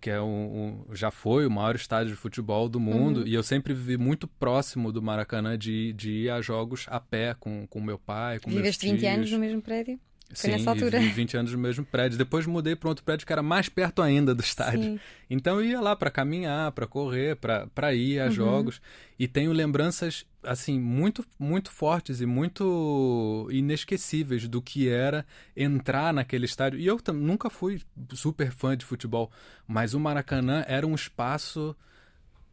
que é um, um, já foi o maior estádio de futebol do mundo, uhum. e eu sempre vivi muito próximo do Maracanã de, de ir a jogos a pé com, com meu pai, com Viveste meus 20 anos no mesmo prédio? Foi Sim, nessa altura. Vivi 20 anos no mesmo prédio. Depois mudei para outro prédio que era mais perto ainda do estádio. Sim. Então eu ia lá para caminhar, para correr, para ir a uhum. jogos. E tenho lembranças assim muito muito fortes e muito inesquecíveis do que era entrar naquele estádio. E eu nunca fui super fã de futebol, mas o Maracanã era um espaço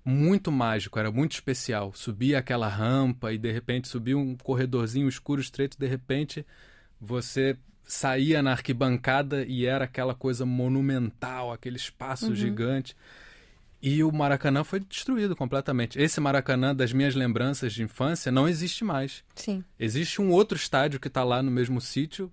muito mágico, era muito especial. Subia aquela rampa e de repente subia um corredorzinho escuro, estreito, de repente você saía na arquibancada e era aquela coisa monumental, aquele espaço uhum. gigante. E o Maracanã foi destruído completamente. Esse Maracanã das minhas lembranças de infância não existe mais. Sim. Existe um outro estádio que está lá no mesmo sítio,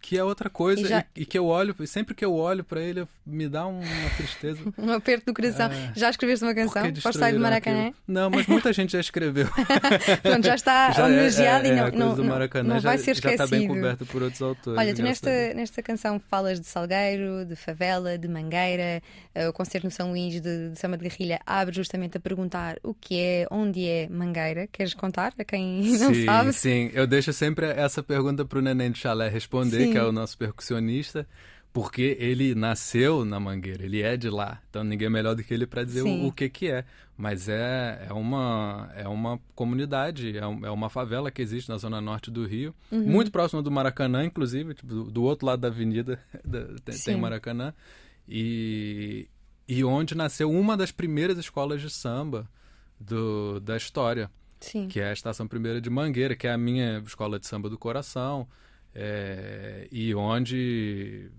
que é outra coisa e, já... e, e, que eu olho, sempre que eu olho para ele, me dá uma tristeza. um aperto do coração. É... Já escreveste uma canção para sair do Maracanã? Aquilo? Não, mas muita gente já escreveu. Pronto, já está já homenageado é, é, e não, não, Maracanã não vai ser esquecido. Já está bem coberto por outros autores. Olha, tu nesta, nesta canção falas de Salgueiro, de Favela, de Mangueira, uh, o concerto no São Luís de, de Samba de Guerrilha abre justamente a perguntar o que é, onde é Mangueira. Queres contar a quem não sim, sabe? Sim, eu deixo sempre essa pergunta para o Neném de Chalé responder, sim. Que é o nosso percussionista porque ele nasceu na Mangueira, ele é de lá. Então ninguém é melhor do que ele para dizer o, o, que que é. Mas é, é, uma, é uma comunidade, é, um, é uma favela que existe na zona norte do Rio, uhum. muito próximo do Maracanã, inclusive, tipo, do, do, outro lado da avenida tem, tem Maracanã. E, e onde nasceu uma das primeiras escolas de samba do, da história. Sim. Que é a Estação Primeira de Mangueira, que é a minha escola de samba do coração é, e onde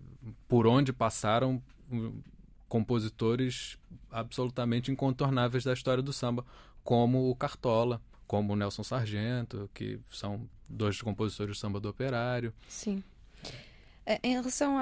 por onde passaram hum, compositores absolutamente incontornáveis da história do samba, como o Cartola, como o Nelson Sargento, que são dois compositores do samba do operário. Sim. Eh, em relação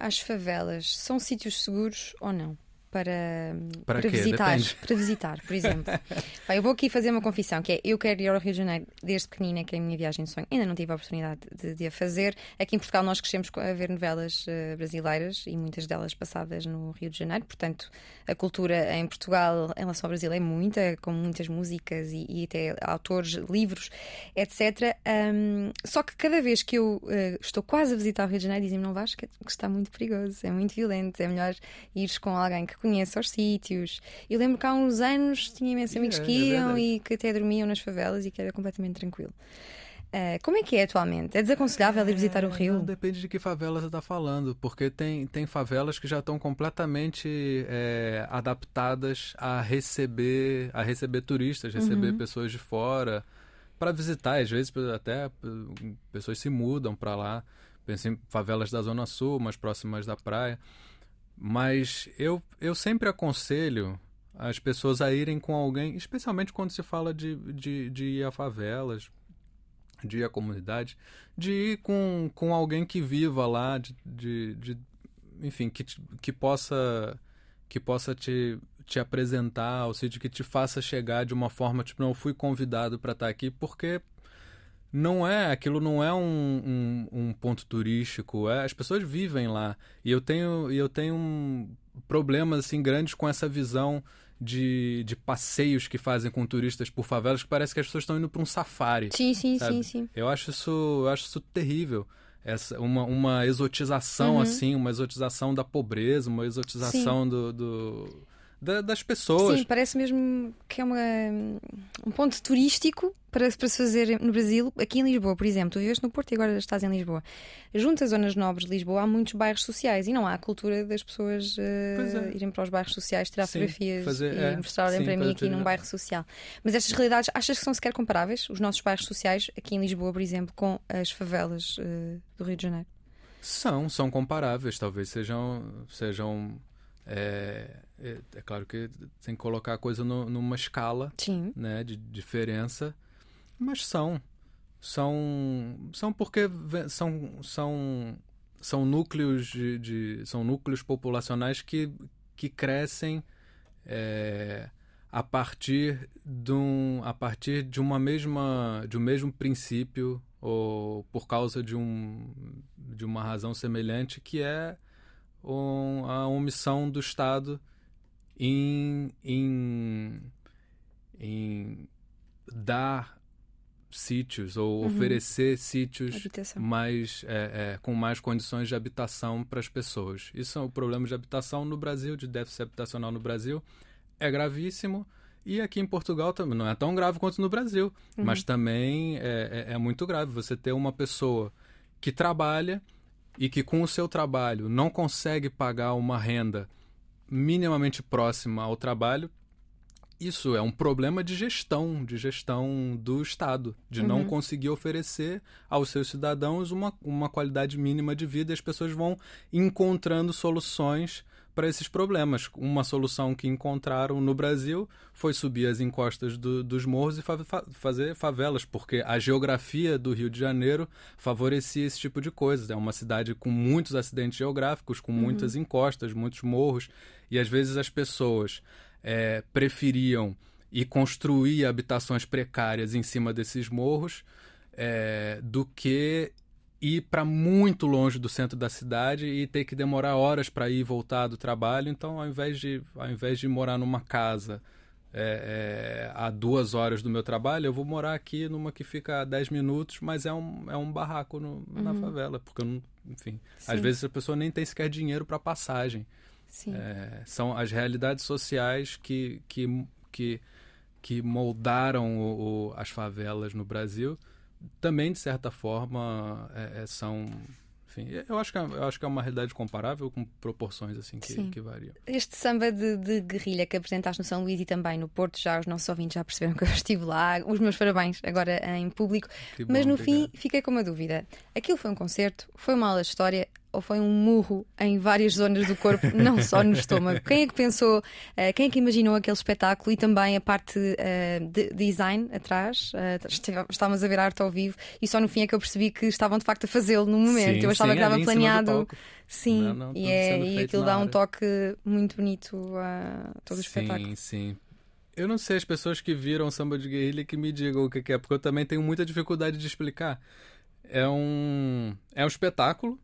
às favelas, são sítios seguros ou não? Para, para, para visitar, para visitar, por exemplo. Bem, eu vou aqui fazer uma confissão, que é eu quero ir ao Rio de Janeiro desde pequenina, que é a minha viagem de sonho. Ainda não tive a oportunidade de, de a fazer. Aqui em Portugal nós crescemos a ver novelas uh, brasileiras e muitas delas passadas no Rio de Janeiro, portanto a cultura em Portugal em relação ao Brasil é muita, com muitas músicas e, e até autores, livros, etc. Um, só que cada vez que eu uh, estou quase a visitar o Rio de Janeiro dizem-me não vais que está muito perigoso, é muito violento, é melhor ires com alguém que conheça os sítios. Eu lembro que há uns anos tinha imensos amigos que é iam é e que até dormiam nas favelas e que era completamente tranquilo. Uh, como é que é atualmente? É desaconselhável ir visitar o Rio? Não, depende de que favela você está falando, porque tem, tem favelas que já estão completamente é, adaptadas a receber, a receber turistas, receber uhum. pessoas de fora para visitar. Às vezes até pessoas se mudam para lá. Penso em favelas da Zona Sul, mais próximas da praia. Mas eu, eu sempre aconselho as pessoas a irem com alguém, especialmente quando se fala de, de, de ir a favelas, de ir à comunidade, de ir com, com alguém que viva lá, de, de, de enfim, que, que possa que possa te, te apresentar, ou seja, que te faça chegar de uma forma, tipo, não, eu fui convidado para estar aqui porque não é, aquilo não é um, um, um, ponto turístico, é, as pessoas vivem lá. E eu tenho, eu tenho um, problemas assim, grandes com essa visão de, de passeios que fazem com turistas por favelas que parece que as pessoas estão indo para um safari. Sim, sim, sabe? sim, sim. Eu acho isso, eu acho isso terrível. Essa, uma, uma exotização, uhum. assim, uma exotização da pobreza, uma exotização do, do da, das pessoas. Sim, parece mesmo que é uma, um ponto turístico para, para se fazer no Brasil. Aqui em Lisboa, por exemplo, tu vives no Porto e agora estás em Lisboa. Junto às zonas nobres de Lisboa há muitos bairros sociais e não há a cultura das pessoas uh, é. irem para os bairros sociais, tirar sim, fotografias fazer, e é, mostrarem para mim aqui num bairro social. Mas estas realidades achas que são sequer comparáveis, os nossos bairros sociais, aqui em Lisboa, por exemplo, com as favelas uh, do Rio de Janeiro? São, são comparáveis, talvez sejam, sejam é, é, é, claro que tem que colocar a coisa no, numa escala né, de diferença, mas são. São, são porque são, são, são núcleos de, de são núcleos populacionais que, que crescem é, a partir de um, a partir de uma mesma de um mesmo princípio ou por causa de um de uma razão semelhante que é um, a omissão do Estado em, em, em dar sítios ou uhum. oferecer sítios mais é, é, com mais condições de habitação para as pessoas. Isso é o problema de habitação no Brasil, de déficit habitacional no Brasil, é gravíssimo. E aqui em Portugal também não é tão grave quanto no Brasil, uhum. mas também é, é, é muito grave você ter uma pessoa que trabalha e que com o seu trabalho não consegue pagar uma renda minimamente próxima ao trabalho, isso é um problema de gestão, de gestão do Estado, de uhum. não conseguir oferecer aos seus cidadãos uma, uma qualidade mínima de vida e as pessoas vão encontrando soluções para esses problemas. Uma solução que encontraram no Brasil foi subir as encostas do, dos morros e fa fazer favelas, porque a geografia do Rio de Janeiro favorecia esse tipo de coisa. É uma cidade com muitos acidentes geográficos, com uhum. muitas encostas, muitos morros, e às vezes as pessoas é, preferiam ir construir habitações precárias em cima desses morros é, do que ir para muito longe do centro da cidade e ter que demorar horas para ir e voltar do trabalho. Então, ao invés de, ao invés de morar numa casa é, é, a duas horas do meu trabalho, eu vou morar aqui numa que fica a dez minutos, mas é um, é um barraco no, uhum. na favela, porque eu não, enfim, Sim. às vezes a pessoa nem tem sequer dinheiro para passagem. É, são as realidades sociais que, que, que, que moldaram o, o, as favelas no Brasil também, de certa forma, é, é, são. Enfim, eu acho, que é, eu acho que é uma realidade comparável com proporções assim que, que variam. Este samba de, de, guerrilha que apresentaste no São Luís e também no Porto, já os nossos ouvintes já perceberam que eu estive lá. Os meus parabéns agora em público. Bom, Mas no obrigado. fim fiquei com uma dúvida. Aquilo foi um concerto, foi uma aula de história ou foi um murro em várias zonas do corpo, não só no estômago? Quem é que pensou, uh, quem é que imaginou aquele espetáculo e também a parte uh, de design atrás? Uh, estávamos a ver arte ao vivo e só no fim é que eu percebi que estavam de facto a fazê-lo no momento. Sim, eu achava sim, que estava planeado. Sim, não, não, e, é, e aquilo dá um toque muito bonito a todo o sim, espetáculo. Sim, sim. Eu não sei as pessoas que viram samba de guerrilha que me digam o que é, porque eu também tenho muita dificuldade de explicar. É um, é um espetáculo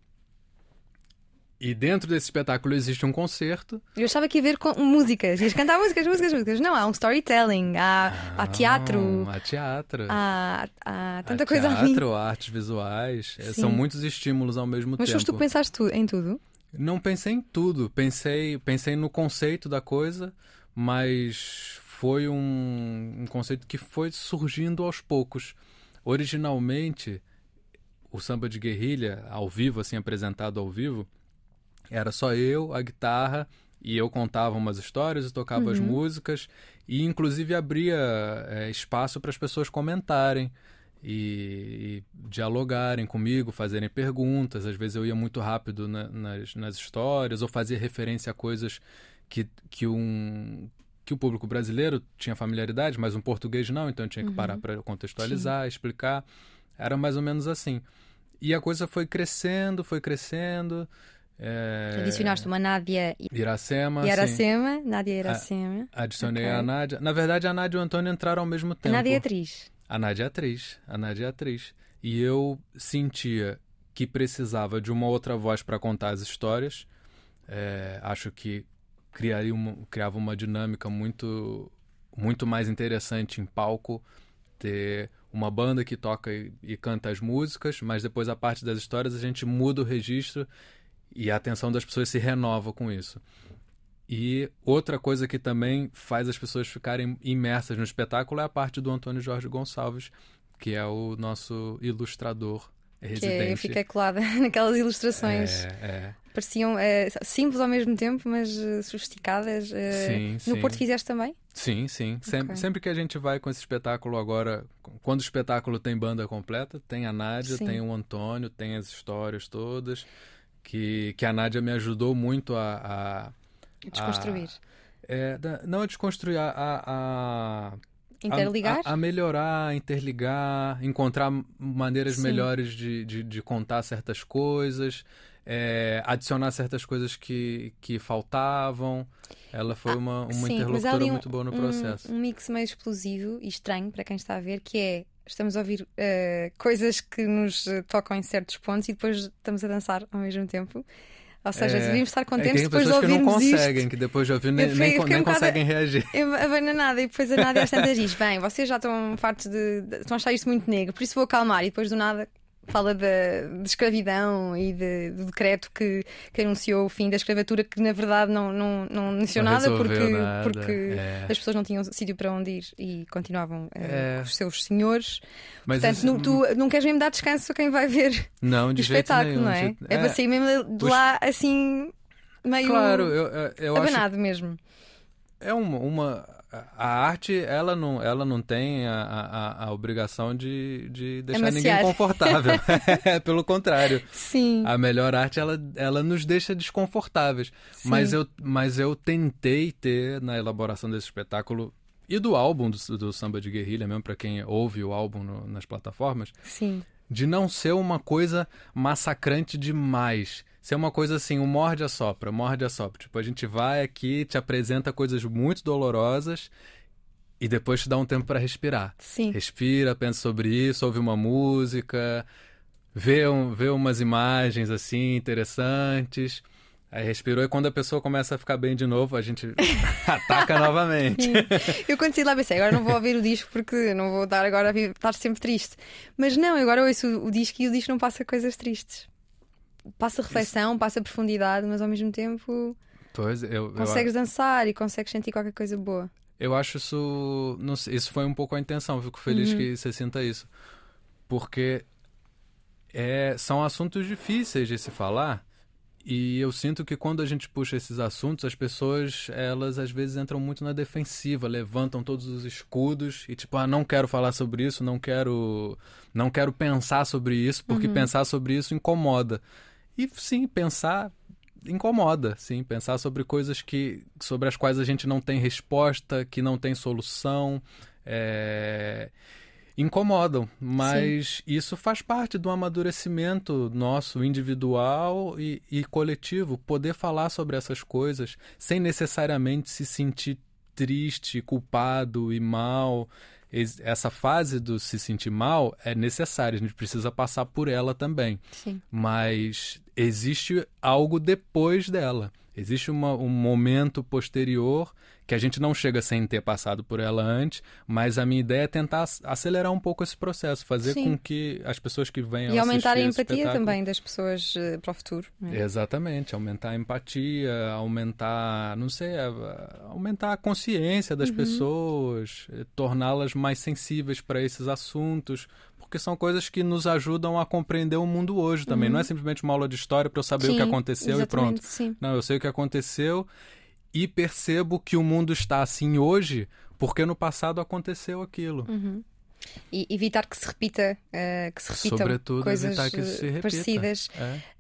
e dentro desse espetáculo existe um concerto. Eu achava que ia ver com músicas, ias cantar músicas, músicas, músicas. Não, há um storytelling, há, há teatro. Há teatro. Há, há tanta há coisa teatro, ali. Teatro, artes visuais. É, Sim. São muitos estímulos ao mesmo Mas tempo. Mas tu pensaste em tudo? Não pensei em tudo. Pensei, pensei no conceito da coisa, mas foi um, um conceito que foi surgindo aos poucos. Originalmente, o samba de guerrilha, ao vivo, assim, apresentado ao vivo era só eu, a guitarra, e eu contava umas histórias e tocava uhum. as músicas, e inclusive abria é, espaço para as pessoas comentarem e, e, dialogarem comigo, fazerem perguntas. Às vezes eu ia muito rápido na, nas, nas histórias ou fazia referência a coisas que, que um que o público brasileiro tinha familiaridade, mas um português não, então eu tinha que parar uhum. para contextualizar, Sim. explicar. Era mais ou menos assim. E a coisa foi crescendo, foi crescendo. É... Adicionaste uma Nádia Iracema. Iracema, sim. Nádia Iracema. A, adicionei okay. a Nádia. Na verdade, a Nádia e o Antônio entraram ao mesmo tempo. A Nádia é atriz. A Nádia é atriz. A Nádia é atriz. E eu sentia que precisava de uma outra voz para contar as histórias. É, acho que criaria uma, criava uma dinâmica muito, muito mais interessante em palco. Ter uma banda que toca e, e canta as músicas, mas depois a parte das histórias a gente muda o registro e a atenção das pessoas se renova com isso. E outra coisa que também faz as pessoas ficarem imersas no espetáculo é a parte do Antônio Jorge Gonçalves, que é o nosso ilustrador residente. Que eu fiquei colada naquelas ilustrações. É, é. Pareciam é, simples ao mesmo tempo, mas uh, sofisticadas. Uh, sim, no sim. Porto fizeste também? Sim, sim. Sempre, okay. sempre que a gente vai com esse espetáculo agora, quando o espetáculo tem banda completa, tem a Nádia, sim. tem o Antônio, tem as histórias todas, que, que a Nádia me ajudou muito a, a Desconstruir. A, é, não a desconstruir, a, a Interligar? A, a, melhorar, interligar, encontrar maneiras Sim. melhores de, de, de, contar certas coisas, é, adicionar certas coisas que, que faltavam. Ela foi ah, uma, uma sim, interlocutora um, muito boa no processo. Um, um mix meio explosivo e estranho para quem está a ver, que é estamos a ouvir uh, coisas que nos tocam em certos pontos e depois estamos a dançar ao mesmo tempo. Ou seja, é, devíamos estar contentes é depois de ouvirmos que não conseguem, isto. que depois de ouvir nem, nem, nem um conseguem reagir. A nada e depois a Nádia às tantas diz: Bem, vocês já estão fartos de, de. estão a achar isto muito negro, por isso vou acalmar. E depois do nada fala de, de escravidão e de, do decreto que, que anunciou o fim da escravatura, que na verdade não, não, não anunciou não nada porque, nada. porque é. as pessoas não tinham sítio para onde ir e continuavam uh, é. os seus senhores. Mas Portanto, não, tu não queres mesmo dar descanso a quem vai ver não, de o espetáculo, nenhum, não é? É, para sair mesmo de lá assim meio claro, eu, eu abanado acho... mesmo. É uma, uma. A arte, ela não, ela não tem a, a, a obrigação de, de deixar ninguém confortável. é, pelo contrário. Sim. A melhor arte, ela, ela nos deixa desconfortáveis. Mas eu, mas eu tentei ter, na elaboração desse espetáculo, e do álbum do, do Samba de Guerrilha, mesmo para quem ouve o álbum no, nas plataformas, Sim. de não ser uma coisa massacrante demais ser uma coisa assim, um morde a sopra, morde a sopra. Tipo, a gente vai aqui, te apresenta coisas muito dolorosas e depois te dá um tempo para respirar. Sim. Respira, pensa sobre isso, ouve uma música, vê, um, vê umas imagens assim interessantes. Aí respirou e quando a pessoa começa a ficar bem de novo, a gente ataca novamente. eu quando saí lá pensei, agora não vou ouvir o disco porque não vou dar agora a estar sempre triste. Mas não, agora ouço o, o disco e o disco não passa coisas tristes passa reflexão, Isso... passa profundidade, mas ao mesmo tempo pois, eu, consegues eu... dançar e consegues sentir qualquer coisa boa. Eu acho isso. Não sei, isso foi um pouco a intenção, fico feliz uhum. que você sinta isso. Porque é, são assuntos difíceis de se falar. E eu sinto que quando a gente puxa esses assuntos, as pessoas, elas às vezes entram muito na defensiva, levantam todos os escudos e tipo, ah, não quero falar sobre isso, não quero, não quero pensar sobre isso, porque uhum. pensar sobre isso incomoda. E sim, pensar incomoda, sim, pensar sobre coisas que sobre as quais a gente não tem resposta, que não tem solução, é... incomodam, mas sim. isso faz parte do amadurecimento nosso individual e, e coletivo, poder falar sobre essas coisas sem necessariamente se sentir triste, culpado e mal essa fase do se sentir mal é necessária, a gente precisa passar por ela também. Sim. Mas existe algo depois dela. Existe uma, um momento posterior que a gente não chega sem ter passado por ela antes, mas a minha ideia é tentar acelerar um pouco esse processo, fazer Sim. com que as pessoas que venham e aumentar a empatia também das pessoas uh, para o futuro. É? Exatamente, aumentar a empatia, aumentar, não sei, aumentar a consciência das uhum. pessoas, eh, torná-las mais sensíveis para esses assuntos, porque são coisas que nos ajudam a compreender o mundo hoje também. Uhum. Não é simplesmente uma aula de história para eu saber sim, o que aconteceu e pronto. Sim. Não, eu sei o que aconteceu e percebo que o mundo está assim hoje porque no passado aconteceu aquilo. Uhum. E evitar que se repita, uh, que se repitam Sobretudo, coisas que se eh, parecidas.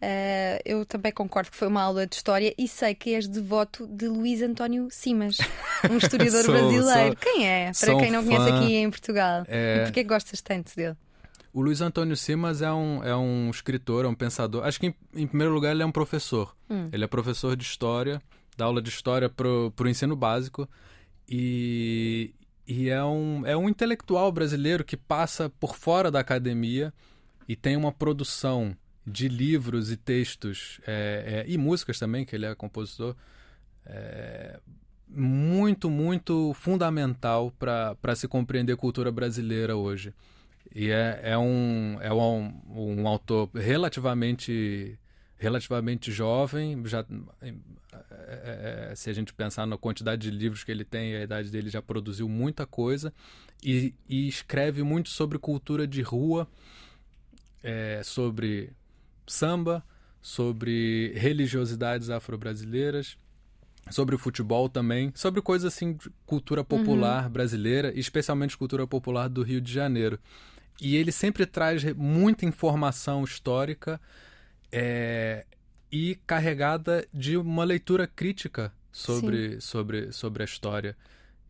É. Uh, eu também concordo que foi uma aula de história e sei que és devoto de Luís António Simas, um historiador sou, brasileiro. Sou, Quem é? Para quem não conhece aqui em Portugal. É... E porquê gostas tanto dele? O Luiz Antônio Simas é um, é um escritor, é um pensador. Acho que, em, em primeiro lugar, ele é um professor. Hum. Ele é professor de história dá aula de história para o ensino básico e, e é, um, é um intelectual brasileiro que passa por fora da academia e tem uma produção de livros e textos é, é, e músicas também, que ele é compositor, é, muito, muito fundamental para se compreender cultura brasileira hoje. E é, é, um, é um, um autor relativamente relativamente jovem, já é, é, se a gente pensar na quantidade de livros que ele tem, a idade dele já produziu muita coisa e, e escreve muito sobre cultura de rua, é, sobre samba, sobre religiosidades afro-brasileiras, sobre futebol também, sobre coisas assim de cultura popular uhum. brasileira, especialmente cultura popular do Rio de Janeiro. E ele sempre traz muita informação histórica é, e carregada de uma leitura crítica sobre, sobre, sobre a história.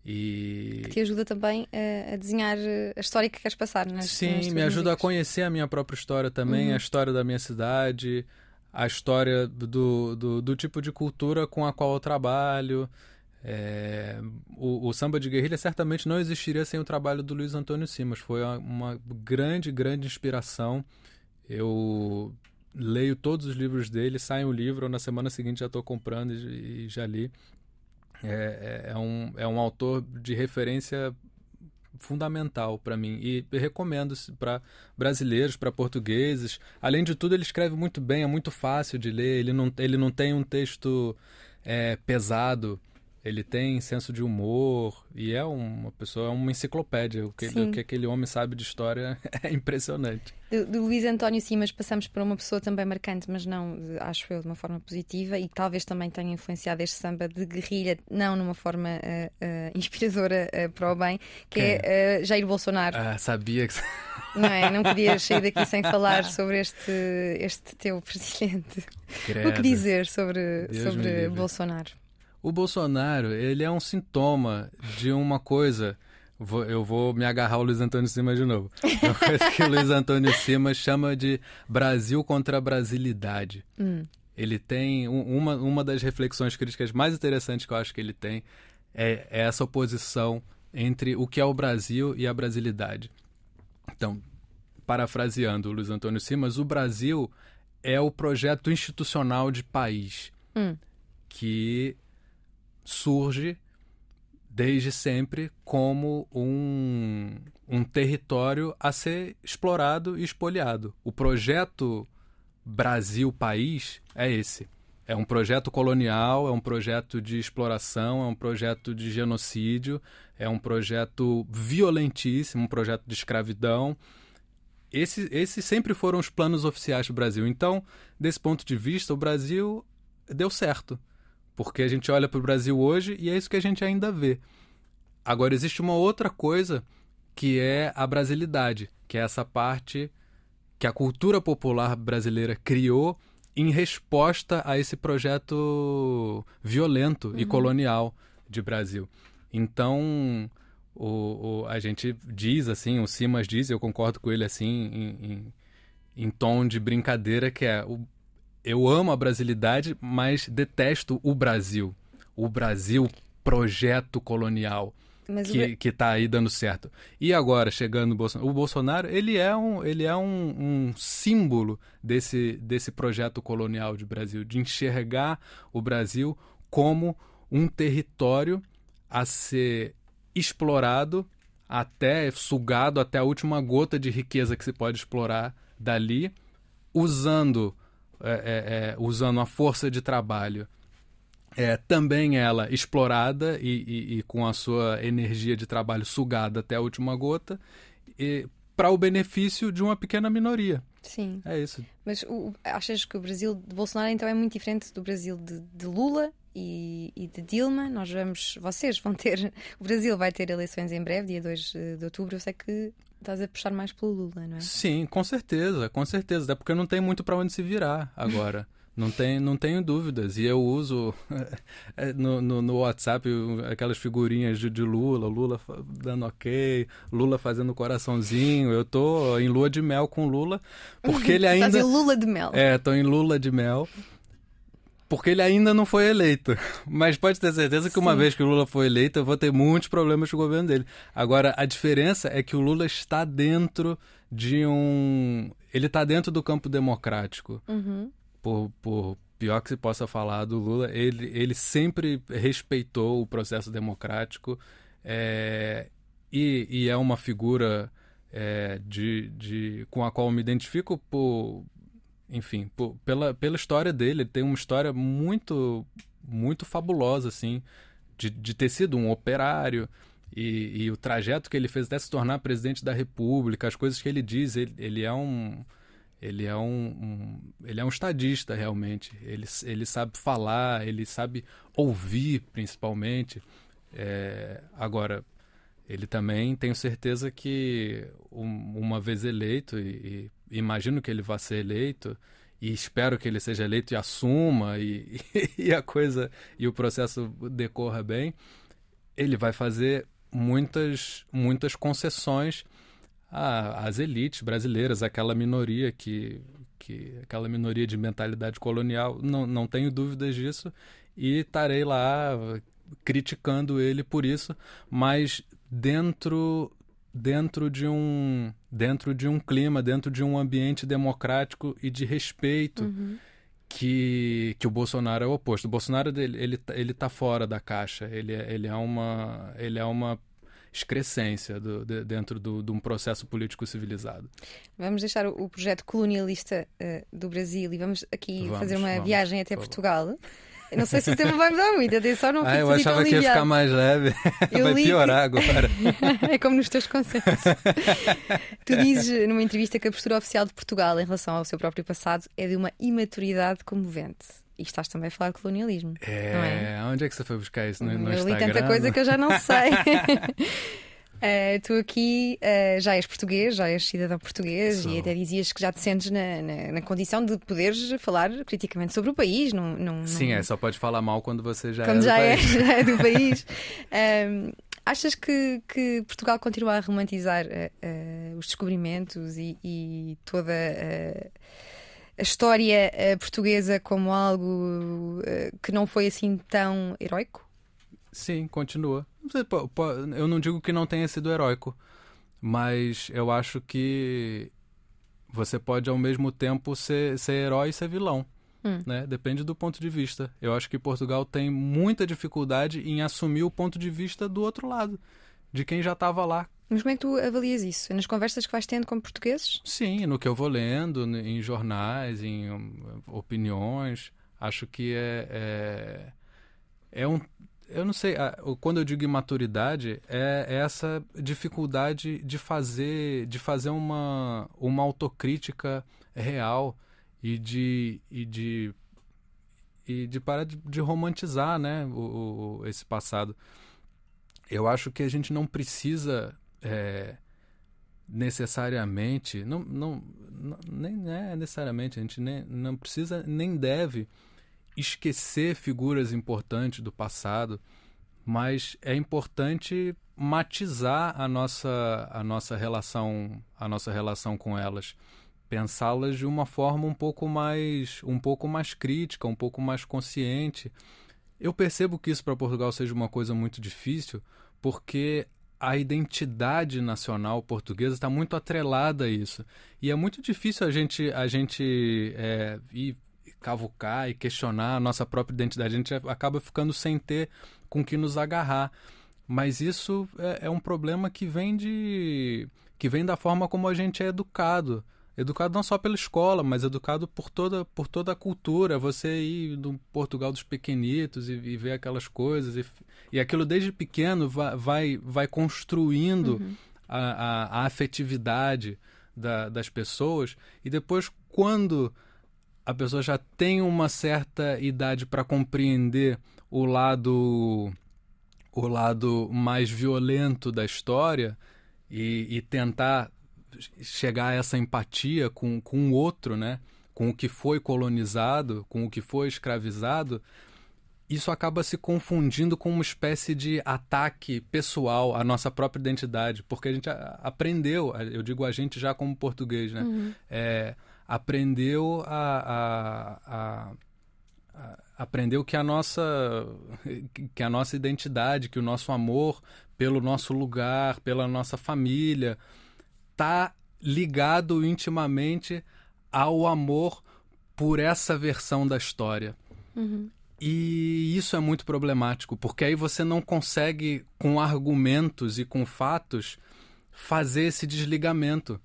E... Que te ajuda também a, a, desenhar a história que queres passar, né? Sim, me ajuda a conhecer a minha própria história também, uhum. a história da minha cidade, a história do, do, do, tipo de cultura com a qual eu trabalho. É, o, o, samba de guerrilha certamente não existiria sem o trabalho do Luiz Antônio Simas. Foi uma, uma grande, grande inspiração. Eu leio todos os livros dele, sai um livro, na semana seguinte já estou comprando e, e, já li. É, é, é, um, é um autor de referência fundamental para mim e recomendo para brasileiros, para portugueses. Além de tudo, ele escreve muito bem, é muito fácil de ler. Ele não, ele não tem um texto é, pesado. Ele tem senso de humor e é uma pessoa, é uma enciclopédia. O que, o que aquele homem sabe de história é impressionante. Do, do, Luís António Simas passamos por uma pessoa também marcante, mas não, acho eu, de uma forma positiva e talvez também tenha influenciado este samba de guerrilha, não numa forma uh, uh, inspiradora uh, para o bem, que é Jair Bolsonaro. Ah, sabia que. Não é? Não podias sair daqui sem falar sobre este, este teu presidente. Credo. O que dizer sobre, sobre Bolsonaro? O Bolsonaro, ele é um sintoma de uma coisa. eu vou me agarrar ao Luiz Antônio Simas de novo. Uma coisa que o Luiz Antônio Simas chama de Brasil contra a brasilidade. Hum. Ele tem uma, uma das reflexões críticas mais interessantes que eu acho que ele tem é, é essa oposição entre o que é o Brasil e a brasilidade. Então, parafraseando o Luiz Antônio Simas, o Brasil é o projeto institucional de país hum. que surge desde sempre como um, um território a ser explorado e espoliado. O projeto Brasil País é esse. É um projeto colonial, é um projeto de exploração, é um projeto de genocídio, é um projeto violentíssimo, um projeto de escravidão. Esses esse sempre foram os planos oficiais do Brasil. Então, desse ponto de vista, o Brasil deu certo. Porque a gente olha para o Brasil hoje e é isso que a gente ainda vê. Agora, existe uma outra coisa que é a brasilidade, que é essa parte que a cultura popular brasileira criou em resposta a esse projeto violento uhum. e colonial de Brasil. Então, o, o, a gente diz assim, o Simas diz, eu concordo com ele assim, em, em, em tom de brincadeira, que é o eu amo a brasilidade, mas detesto o Brasil. O Brasil projeto colonial. que, o... que tá aí dando certo. E agora, chegando o Bolsonaro, o Bolsonaro, ele é um, ele é um, um símbolo desse, desse projeto colonial de Brasil, de enxergar o Brasil como um território a ser explorado até sugado até a última gota de riqueza que se pode explorar dali, usando é, é, usando a força de trabalho, é, também ela explorada e, e, e, com a sua energia de trabalho sugada até a última gota, para o benefício de uma pequena minoria. Sim. É isso. Mas o, achas que o Brasil de Bolsonaro então é muito diferente do Brasil de, de Lula e, e, de Dilma? Nós vamos, vocês vão ter, o Brasil vai ter eleições em breve, dia 2 de outubro. Eu sei que estás a puxar mais pelo Lula, não é? Sim, com certeza, com certeza. Até porque não tem muito para onde se virar agora. Não, tem, não tenho dúvidas. E eu uso é, no, no, no WhatsApp aquelas figurinhas de, de, Lula, Lula dando ok, Lula fazendo coraçãozinho. Eu tô em lua de mel com Lula, porque ele ainda. Tá Lula de mel. É, tô em Lula de mel porque ele ainda não foi eleito. Mas pode ter certeza que uma vez que o Lula for eleito, eu vou ter muitos problemas com o governo dele. Agora, a diferença é que o Lula está dentro de um. Ele está dentro do campo democrático. Uhum. Por, por pior que se possa falar do Lula, ele, ele sempre respeitou o processo democrático é, e, e, é uma figura é, de, de, com a qual eu me identifico por enfim, pela, pela história dele, ele tem uma história muito, muito fabulosa, assim, de, de ter sido um operário e, e, o trajeto que ele fez até se tornar presidente da República, as coisas que ele diz, ele, ele é um ele é um, um, ele é um estadista realmente. Ele, ele sabe falar ele sabe ouvir principalmente. É, agora ele também tenho certeza que um, uma vez eleito e, e, imagino que ele vá ser eleito e espero que ele seja eleito e assuma e, e a coisa e o processo decorra bem ele vai fazer muitas muitas concessões às elites brasileiras aquela minoria que que aquela minoria de mentalidade colonial. Não, não tenho dúvidas disso e estarei lá criticando ele por isso mas dentro dentro de um dentro de um clima, dentro de um ambiente democrático e de respeito uhum. que, que o Bolsonaro é o oposto. O Bolsonaro ele ele, ele tá fora da caixa. Ele é, ele é uma ele é uma excrescência do, de, dentro do, de um processo político civilizado. Vamos deixar o, o projeto colonialista uh, do Brasil e vamos aqui vamos, fazer uma vamos, viagem até Portugal. Eu não sei se o tema vai mudar muito, atenção não Ah, eu achava que ia ficar mais leve. Eu vai piorar agora. é como nos teus concertos. tu dizes numa entrevista que a postura oficial de Portugal em relação ao seu próprio passado é de uma imaturidade comovente. E estás também a falar de colonialismo. É, é? onde é que você foi buscar isso? No, no eu li tanta coisa que eu já não sei. Uh, tu aqui uh, já és português, já és cidadão português Sou. e até dizias que já te sentes na, na, na, condição de poderes falar criticamente sobre o país. Sim, é, só pode falar mal quando você já quando é já do é, país. já é do país. um, achas que, que, Portugal continua a romantizar uh, os descobrimentos e, e toda a história portuguesa como algo que não foi assim tão heróico? Sim, continua. Eu não digo que não tenha sido heróico, mas eu acho que você pode ao mesmo tempo ser, ser herói e ser vilão. Hum. Né? Depende do ponto de vista. Eu acho que Portugal tem muita dificuldade em assumir o ponto de vista do outro lado, de quem já estava lá. Mas como é que tu avalias isso? Nas conversas que vais tendo com portugueses? Sim, no que eu vou lendo, em jornais, em hum, opiniões. Acho que é, é, é um eu não sei, quando eu digo imaturidade, é, é essa dificuldade de fazer, de fazer uma, uma autocrítica real e de, e de, e de parar de, de romantizar né, o, o, esse passado. Eu acho que a gente não precisa é, necessariamente, não, não, nem é necessariamente, a gente nem, não precisa nem deve esquecer figuras importantes do passado, mas é importante matizar a nossa, a nossa relação a nossa relação com elas. Pensá-las de uma forma um pouco mais um pouco mais crítica um pouco mais consciente. Eu percebo que isso para Portugal seja uma coisa muito difícil porque a identidade nacional portuguesa está muito atrelada a isso. E é muito difícil a gente a gente é, cavucar e questionar a nossa própria identidade. A gente acaba ficando sem ter com que nos agarrar. Mas isso é, é um problema que vem de que vem da forma como a gente é educado educado não só pela escola, mas educado por toda, por toda a cultura. Você ir no Portugal dos pequenitos e, e ver aquelas coisas. E, e aquilo desde pequeno vai, vai, vai construindo uhum. a, a, a, afetividade da, das pessoas. E depois, quando a pessoa já tem uma certa idade para compreender o lado o lado mais violento da história e, e, tentar chegar a essa empatia com, com o outro, né? com o que foi colonizado, com o que foi escravizado, isso acaba se confundindo com uma espécie de ataque pessoal à nossa própria identidade, porque a gente aprendeu, eu digo a gente já como português, né? Uhum. É, aprendeu a, a, a, a, aprendeu que a nossa que a nossa identidade, que o nosso amor pelo nosso lugar, pela nossa família, está ligado intimamente ao amor por essa versão da história. Uhum. E isso é muito problemático, porque aí você não consegue, com argumentos e com fatos, fazer esse desligamento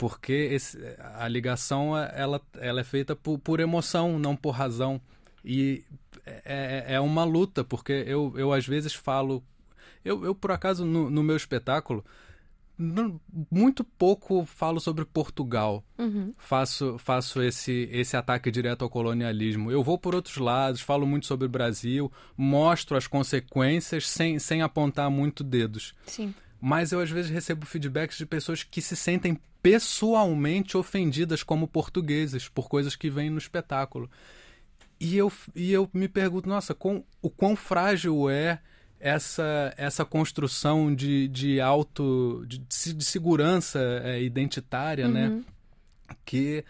porque esse, a ligação ela, ela é feita por, por emoção, não por razão. E é, é, é uma luta, porque eu, eu às vezes falo. Eu, eu por acaso, no, no meu espetáculo, muito pouco falo sobre Portugal. Uhum. Faço, faço esse, esse ataque direto ao colonialismo. Eu vou por outros lados, falo muito sobre o Brasil, mostro as consequências sem, sem apontar muito dedos. Sim. Mas eu às vezes recebo feedbacks de pessoas que se sentem pessoalmente ofendidas como portugueses por coisas que vêm no espetáculo. E eu, e eu me pergunto, nossa, com, o quão frágil é essa, essa construção de, de auto. de, de segurança é, identitária, né? uhum. né? Que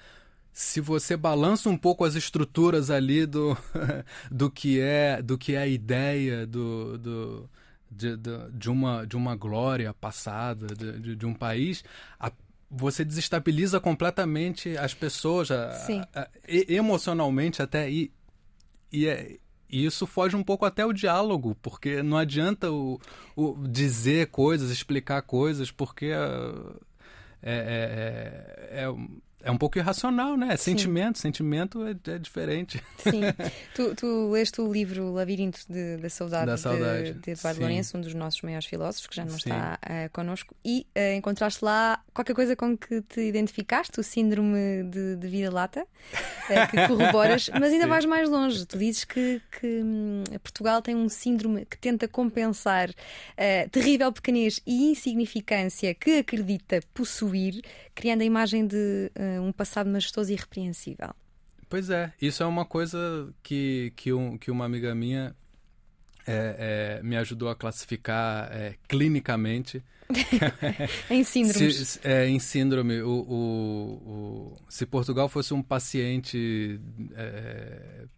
se você balança um pouco as estruturas ali do, do que é do que é a ideia do, do de, de, de uma de uma glória passada de, de um país a, você desestabiliza completamente as pessoas a, a, emocionalmente até e, e é, e isso foge um pouco até o diálogo, porque não adianta o, o dizer coisas, explicar coisas, porque é, é, é, é um pouco irracional, né? É sentimento, sentimento é, é, diferente. Sim. Tu, tu leste o livro Labirinto de, da Saudade, da saudade. de, de Eduardo Lourenço, um dos nossos maiores filósofos, que já não Sim. está uh, connosco, e uh, encontraste lá qualquer coisa com que te identificaste, o síndrome de, de vira-lata, uh, que corroboras, mas ainda Sim. vais mais longe. Tu dizes que, que hum, Portugal tem um síndrome que tenta compensar terrível pequenez e insignificância que acredita possuir, criando a imagem de um passado majestoso e irrepreensível. Pois é, isso é uma coisa que, que, um, que uma amiga minha é, é, me ajudou a classificar é, clinicamente. em síndrome. Se, em síndrome. O, o, o, se Portugal fosse um paciente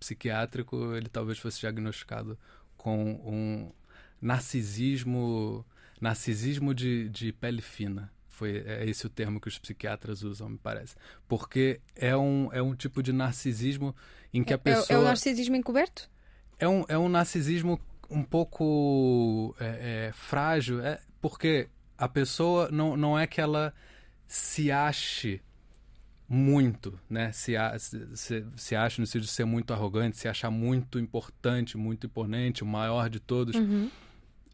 psiquiátrico, ele talvez fosse diagnosticado com um narcisismo, narcisismo de, de pele fina. Foi, é esse o termo que os psiquiatras usam, me parece. Porque é um, é um tipo de narcisismo em que a pessoa. É, é o narcisismo encoberto? É um, é um narcisismo um pouco é, é, frágil, é, porque a pessoa não, não é que ela se ache muito, né? Se, se, se acha no sentido de ser muito arrogante, se achar muito importante, muito imponente, o maior de todos. Uhum.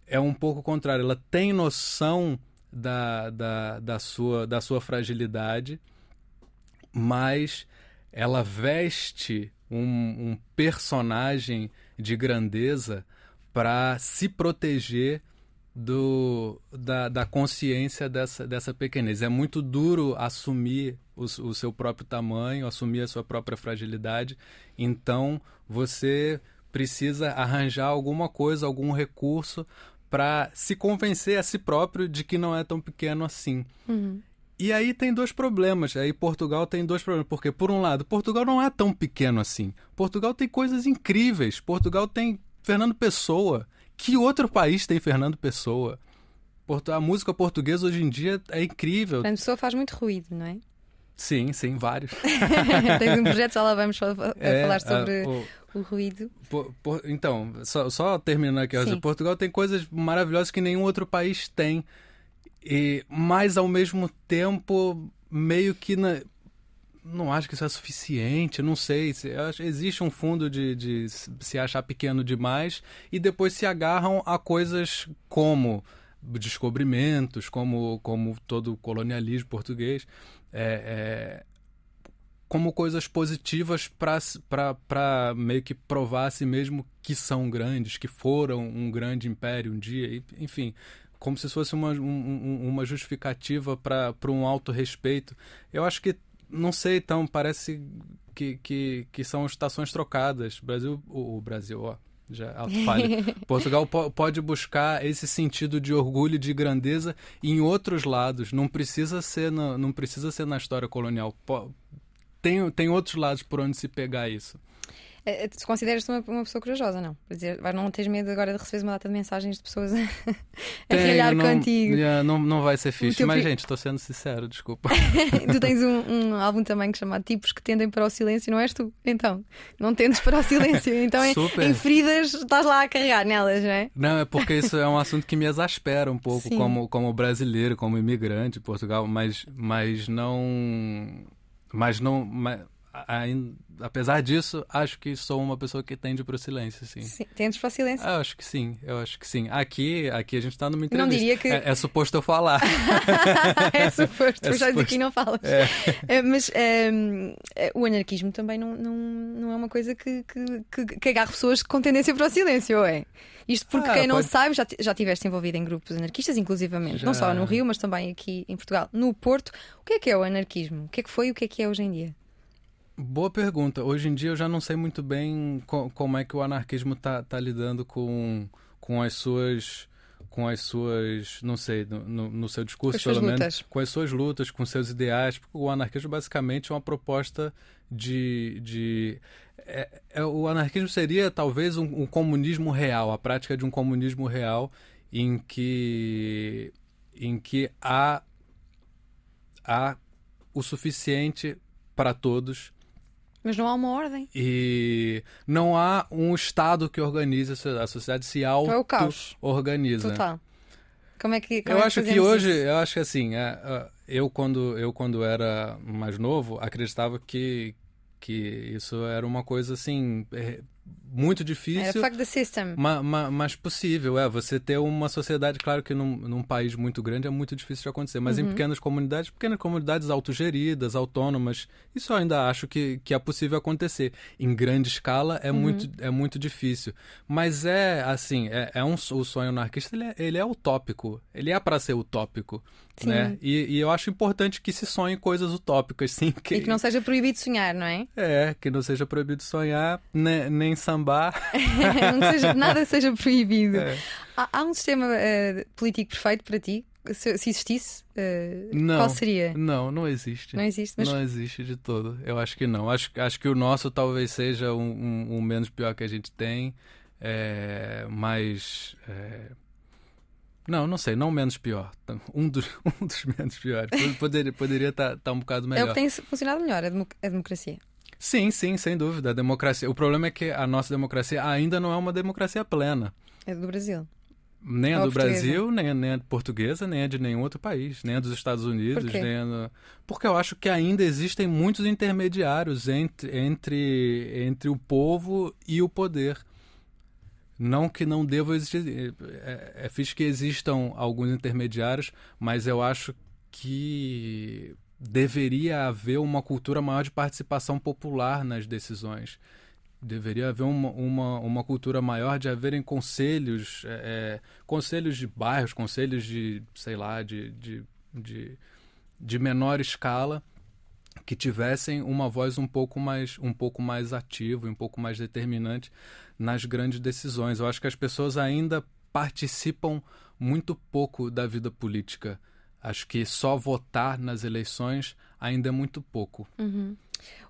É um pouco o contrário. Ela tem noção da, da, da, sua, da sua fragilidade, mas ela veste um, um personagem de grandeza para se proteger do, da, da consciência dessa, dessa pequenez. É muito duro assumir o, o seu próprio tamanho, assumir a sua própria fragilidade. Então, você precisa arranjar alguma coisa, algum recurso para se convencer a si próprio de que não é tão pequeno assim. Uhum. E aí tem dois problemas. Aí Portugal tem dois problemas. Porque, por um lado, Portugal não é tão pequeno assim. Portugal tem coisas incríveis. Portugal tem Fernando Pessoa. Que outro país tem Fernando Pessoa? A música portuguesa hoje em dia é incrível. Fernando Pessoa faz muito ruído, não é? Sim, sim, vários. Tens um projeto, já lá vamos é, falar sobre o, o ruído. Por, por, então, só, só terminando aqui, Portugal tem coisas maravilhosas que nenhum outro país tem. E, mas, ao mesmo tempo, meio que. Na, não acho que isso é suficiente, não sei. Acho, existe um fundo de, de se achar pequeno demais e depois se agarram a coisas como descobrimentos, como, como todo o colonialismo português. É, é, como coisas positivas para meio que provar a si mesmo que são grandes, que foram um grande império um dia, enfim, como se fosse uma, um, uma justificativa para um alto respeito. Eu acho que, não sei, então, parece que, que, que são estações trocadas. Brasil, o, o Brasil, ó, já alto Portugal pode buscar esse sentido de orgulho e de grandeza em outros lados. Não precisa ser na, não precisa ser na história colonial tem, tem outros lados por onde se pegar isso. Eh, Tu consideras-te uma, uma pessoa corajosa, não? Quer dizer, vai- não tens medo agora de receber uma data de mensagens de pessoas a, a ralhar contigo? yeah, não, não vai ser fixe. Mas, gente, estou sendo sincero, desculpa. tu tens um, um álbum também que chama Tipos que tendem para o silêncio, não és tu? Então, não tendes para o silêncio. Então, em, Super. em feridas, estás lá a carregar nelas, não é? Não, é porque isso é um assunto que me exaspera um pouco Sim. como, como brasileiro, como imigrante em Portugal, mas, mas não. Mas não. Mas, apesar disso, acho que sou uma pessoa que tende para o silêncio, sim. Sim, tendes para o silêncio. Ah, Eu acho que sim, eu acho que sim. Aqui, aqui a gente está numa Não entrevista. diria que- é, é suposto eu falar. é suposto, É mas já suposto. aqui não falas. É, mas ehm, eh, o anarquismo também não, não, não é uma coisa que, que, que, que agarre pessoas com tendência para o silêncio, é? Isto porque Ah, quem não pode- sabe, já, já estiveste envolvido em grupos anarquistas, inclusivamente, não Já. só no Rio, mas também aqui em Portugal. No Porto, o que é que é o anarquismo? O que é que foi e o que é que é hoje em dia? Boa pergunta. Hoje em dia eu já não sei muito bem co- como é que o anarquismo tá, tá lidando com, com as suas com as suas, não sei, no, no- seu discurso, pelo menos, lutas. com as suas lutas, com seus ideais. Porque o anarquismo basicamente é uma proposta de. de é- é- o anarquismo seria talvez um, um comunismo real, a prática de um comunismo real em que, em que há, há o suficiente para todos Mas não há uma ordem. e não há um Estado que organize a sociedade. A sociedade se é auto-organiza. Total. Como é que. como Eu é acho que hoje, isso? eu acho que assim, é, é, eu quando eu quando era mais novo acreditava que que isso era uma coisa assim muito Era difícil, fuck the system. ma- ma- mas possível. É você ter uma sociedade, claro que num, num país muito grande é muito difícil de acontecer, mas Uhum. em pequenas comunidades, pequenas comunidades autogeridas, autônomas, isso eu ainda acho que, que é possível acontecer. Em grande escala Uhum. é muito é muito difícil, mas é assim, é, é um o sonho anarquista, ele é, ele é utópico, ele é para ser utópico, Sim. né? E, e eu acho importante que se sonhe coisas utópicas, sim, que, E que não seja proibido sonhar, não é? é, que não seja proibido sonhar, nem, nem sambar. Seja- nada seja proibido. É. Há, há um sistema eh, político perfeito para ti? Se, se existisse, eh, Não. qual seria? Não, não existe. Não existe, mas Não existe de todo. Eu acho que não. Acho, acho que o nosso talvez seja um, um- um menos pior que a gente tem. É, mas. é, Não, não sei, não menos pior. Um dos, um dos menos piores. Poderia poderia estar um bocado é o melhor. que tem funcionado melhor, a, demo- a democracia. Sim, sim, sem dúvida. A democracia. O problema é que a nossa democracia ainda não é uma democracia plena. É do Brasil. Nem a a do portuguesa. Brasil, nem a, nem a portuguesa, nem a de nenhum outro país, nem a dos Estados Unidos, Por nem a Porque eu acho que ainda existem muitos intermediários entre, entre, entre o povo e o poder. Não que não devam existir. É, é fixe que existam alguns intermediários, mas eu acho que deveria haver uma cultura maior de participação popular nas decisões. Deveria haver uma, uma, uma cultura maior de haverem conselhos, é, é, conselhos de bairros, conselhos de, sei lá, de, de, de, de menor escala, que tivessem uma voz um pouco mais um pouco mais ativa, um pouco mais determinante nas grandes decisões. Eu acho que as pessoas ainda participam muito pouco da vida política. Acho que só votar nas eleições ainda é muito pouco. Uhum.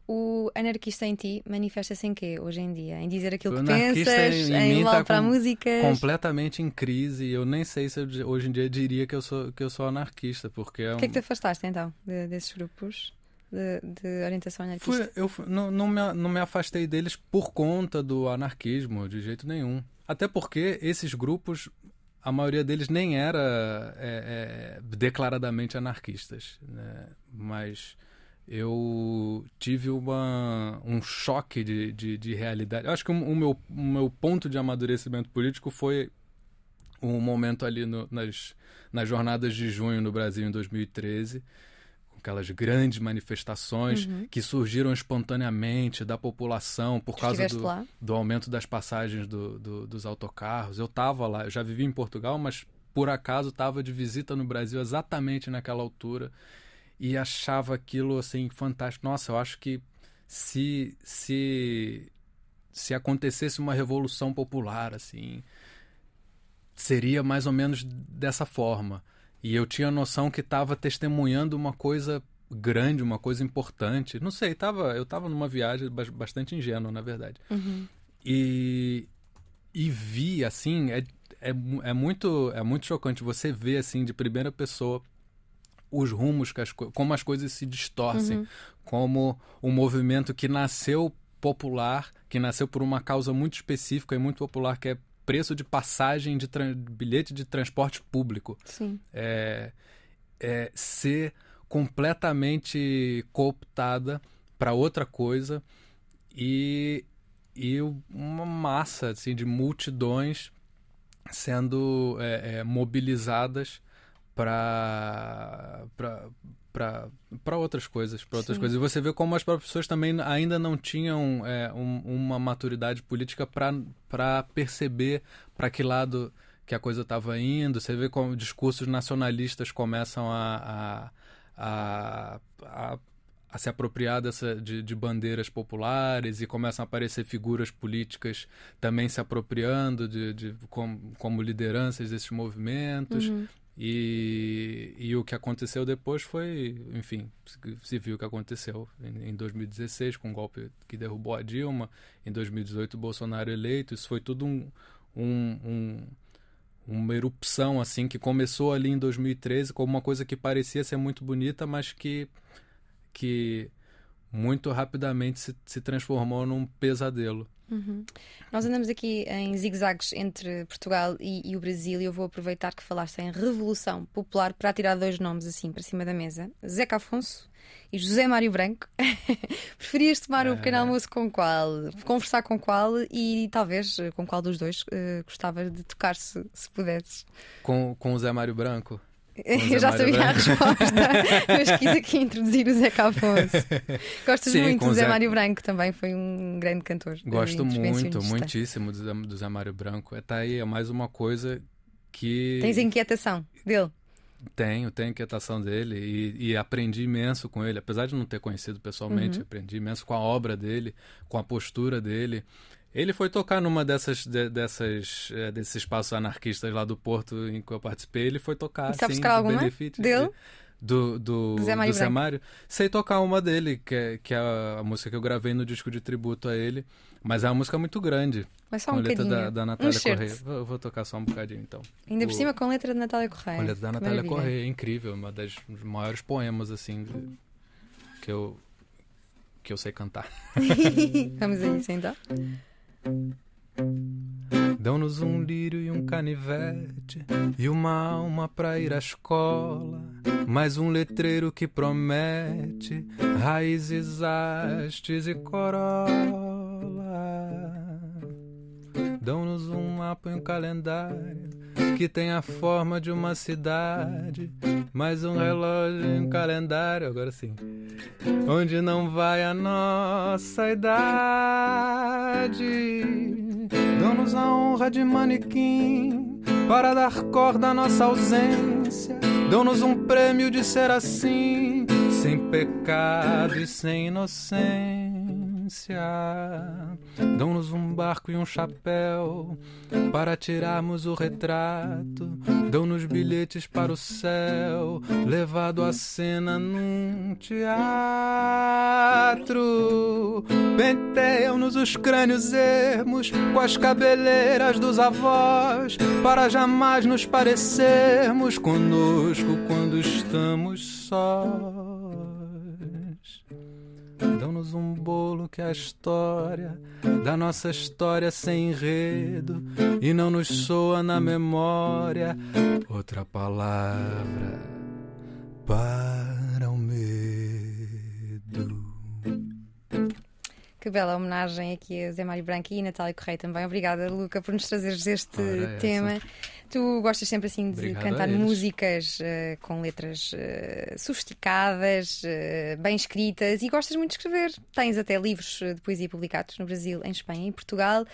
O anarquista em ti manifesta-se em quê hoje em dia? Em dizer aquilo O que anarquista pensas, em em tá para com- músicas. Completamente em crise. Eu nem sei se eu, hoje em dia diria que eu sou que eu sou anarquista, porque é Por que é um- que te afastaste então de- desses grupos de, de orientação anarquista? Fui- eu não, não, me, não me afastei deles por conta do anarquismo, de jeito nenhum. Até porque esses grupos, a maioria deles nem era é, é, declaradamente anarquistas. né? Mas eu tive uma, um choque de, de, de realidade. Eu acho que o, o meu, o meu ponto de amadurecimento político foi um momento ali no- nas, nas jornadas de junho no Brasil em 2013 com aquelas grandes manifestações Uhum. que surgiram espontaneamente da população por causa do, do aumento das passagens do- do- dos autocarros. Eu estava lá, eu já vivi em Portugal, mas por acaso estava de visita no Brasil exatamente naquela altura e achava aquilo assim fantástico. Nossa, eu acho que se se se acontecesse uma revolução popular assim, seria mais ou menos dessa forma. E eu tinha a noção que estava testemunhando uma coisa grande, uma coisa importante. Não sei, tava, eu estava numa viagem bastante ingênua, na verdade. Uhum. E, e vi, assim, é, é, é, muito, é muito chocante você ver, assim, de primeira pessoa os rumos, as, como as coisas se distorcem, Uhum. como um movimento que nasceu popular, que nasceu por uma causa muito específica e muito popular, que é preço de passagem de bilhete de transporte público. Sim. É, é ser completamente cooptada para outra coisa e, e uma massa assim, de multidões sendo é, é, mobilizadas para para outras coisas, para outras Sim. coisas. E você vê como as próprias pessoas também ainda não tinham é, um- uma maturidade política para perceber para que lado que a coisa estava indo. Você vê como discursos nacionalistas começam a, a, a, a, a se apropriar dessa, de, de bandeiras populares e começam a aparecer figuras políticas também se apropriando de, de como, como lideranças desses movimentos. Uhum. E, e o que aconteceu depois foi, enfim, se- viu o que aconteceu em, em 2016 com o golpe que derrubou a Dilma, em 2018 o Bolsonaro eleito, isso foi tudo um, um, um- uma erupção assim que começou ali em 2013 como uma coisa que parecia ser muito bonita, mas que, que muito rapidamente se, se transformou num pesadelo. Uhum. Nós andamos aqui em zigzags entre Portugal e, e o Brasil e eu vou aproveitar que falaste em Revolução Popular para tirar dois nomes assim para cima da mesa: Zeca Afonso e José Mário Branco. Preferias tomar o pequeno É. almoço com qual? Conversar com qual e talvez eh, com qual dos dois eh, gostavas de tocar se, se pudesses? Com, com o Zé Mário Branco. Eu já sabia a Branco. resposta, mas quis aqui introduzir o Zeca Afonso. Gostas Sim, muito do Zé Zé- Mário Branco, também foi um grande cantor. Gosto muito, muitíssimo do Zé, Mário Branco. É, tá aí, é mais uma coisa que. Tens a inquietação dele. Tenho, tenho inquietação dele e, e aprendi imenso com ele, apesar de não ter conhecido pessoalmente, Uhum. aprendi imenso com a obra dele, com a postura dele. Ele foi tocar numa dessas, de- dessas eh, desses espaços anarquistas lá do Porto em que eu participei. Ele foi tocar, E sabes assim, alguma benefício. dele? Do, do, Do Zé Mário do Zé. Mário. Sei tocar uma dele, que é, que é a, música que eu gravei no disco de tributo a ele. Mas é uma música muito grande, Mas só com um a letra da, da um Natália excerto. Correia. Vou, vou tocar só um bocadinho então. Ainda por O- cima com letra de Natália Correia. com a letra da Que Natália maravilha. Correia, é incrível, uma das maiores poemas assim de- que eu que eu sei cantar. Vamos a isso então. Dão-nos um lírio e um canivete e uma alma pra ir à escola, mais um letreiro que promete raízes, hastes e corola. Dão-nos um mapa e um calendário que tem a forma de uma cidade, mais um relógio e um calendário, agora sim. Onde não vai a nossa idade. Dão-nos a honra de manequim para dar corda à nossa ausência. Dão-nos um prêmio de ser assim, sem pecado e sem inocência. Dão-nos um barco e um chapéu para tirarmos o retrato. Dão-nos bilhetes para o céu, levado à cena num teatro. Penteiam-nos os crânios ermos com as cabeleiras dos avós, para jamais nos parecermos conosco quando estamos sós. Dão-nos um bolo que é a história da nossa história sem enredo e não nos soa na memória outra palavra para o medo. Que bela homenagem aqui a Zé Mário Branco e a Natália Correia também. Obrigada, Luca, por nos trazeres este tema. Tu gostas sempre assim de Obrigado cantar músicas eh, com letras eh, sofisticadas, eh, bem escritas e gostas muito de escrever. Tens até livros de poesia publicados no Brasil, em Espanha e em Portugal.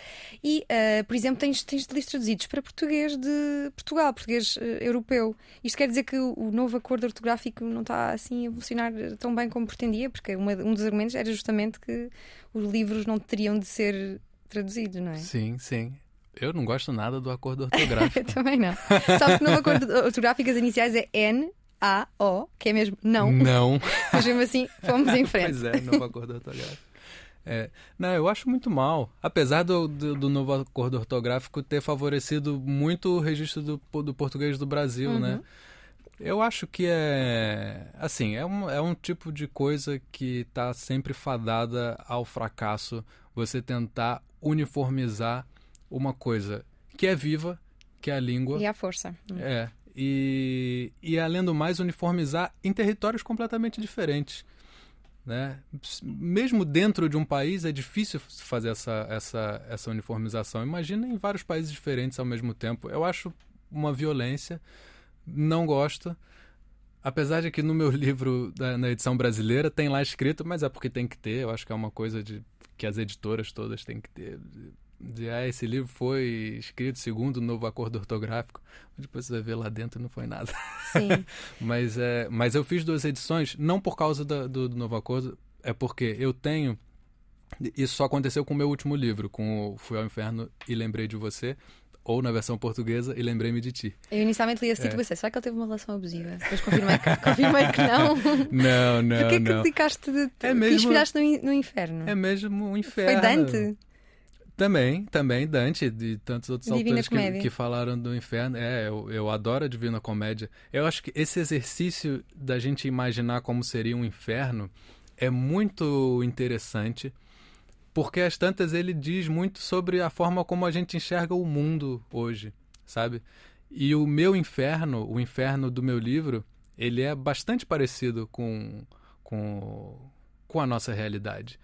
E, por exemplo, tens, tens livros traduzidos para português de Portugal, português europeu. Isto quer dizer que o, novo acordo ortográfico não está assim a funcionar tão bem como pretendia, porque uma- um dos argumentos era justamente que os livros não teriam de ser traduzidos, não é? Sim, sim. Eu não gosto nada do acordo ortográfico. Eu também não. Sabes que no acordo ortográfico as iniciais é N, A-O, que é mesmo não. Não. Mas mesmo assim, fomos em frente. Pois é, novo acordo ortográfico. É, não, eu acho muito mal. Apesar do, do, do novo acordo ortográfico ter favorecido muito o registro do, do português do Brasil, Uhum. né? Eu acho que é. Assim, é um, é um tipo de coisa que está sempre fadada ao fracasso você tentar uniformizar uma coisa que é viva, que é a língua. E à força. É. E, e além do mais, uniformizar em territórios completamente diferentes. Né? Mesmo dentro de um país é difícil fazer essa, essa, essa uniformização. Imagina em vários países diferentes ao mesmo tempo. Eu acho uma violência, não gosto. Apesar de que no meu livro, da- na edição brasileira, tem lá escrito, mas é porque tem que ter. Eu acho que é uma coisa de, que as editoras todas têm que ter. De, ah, esse livro foi escrito segundo o novo acordo ortográfico. Depois você vai ver lá dentro não foi nada. Sim. Mas, é, mas eu fiz duas edições, não por causa da- do, do novo acordo, é porque eu tenho. Isso só aconteceu com o meu último livro, com o Fui ao Inferno e Lembrei de Você, ou na versão portuguesa, e Lembrei-me de Ti. Eu inicialmente li esse É. e pensei, será que ele teve uma relação abusiva? Depois confirmei que, confirmei que não. Não, não, Porquê que dedicaste de, É que mesmo- inspiraste no, no inferno? É mesmo um Foi inferno. Dante? Também, também, Dante e tantos outros Divina autores que, que falaram do inferno. É, eu, eu adoro a Divina Comédia. Eu acho que esse exercício da gente imaginar como seria um inferno é muito interessante, porque às tantas ele diz muito sobre a forma como a gente enxerga o mundo hoje, sabe? E o meu inferno, o inferno do meu livro, ele é bastante parecido com, com, com a nossa realidade.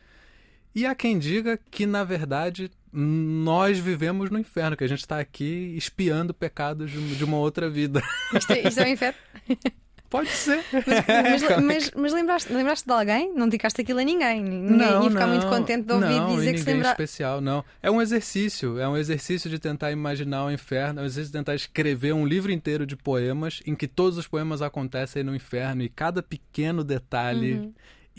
E há quem diga que, na verdade, nós vivemos no inferno, que a gente está aqui espiando pecados de uma outra vida. Isto, é, isto é um inferno? Pode ser. Mas, mas, mas lembraste, lembraste de alguém? Não dedicaste aquilo a ninguém? Ninguém Não, ia ficar muito não, contente de ouvir não, dizer que se lembra... especial, não. É um exercício, é um exercício de tentar imaginar o inferno, é um exercício de tentar escrever um livro inteiro de poemas em que todos os poemas acontecem no inferno e cada pequeno detalhe Uhum.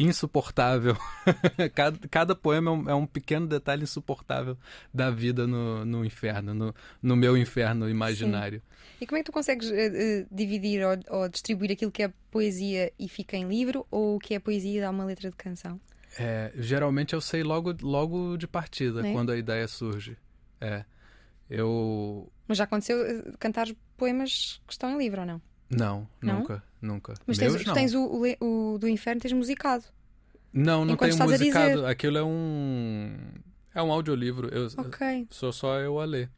Insuportável, cada, cada poema é um, é um pequeno detalhe insuportável da vida no, no inferno, no, no meu inferno imaginário. E como é que tu consegues eh, dividir ou, ou distribuir aquilo que é poesia e fica em livro ou o que é poesia e dá uma letra de canção? É, geralmente eu sei logo, logo de partida, É? quando a ideia surge. É. Eu. Mas já aconteceu eh, cantar poemas que estão em livro ou não? Não, Não? nunca, nunca. Mas Meus, tens, tens o, o o do inferno, tens musicado. Não, não enquanto tenho musicado. dizer. Aquilo é um. É um audiolivro. Eu, Ok. Sou só eu a ler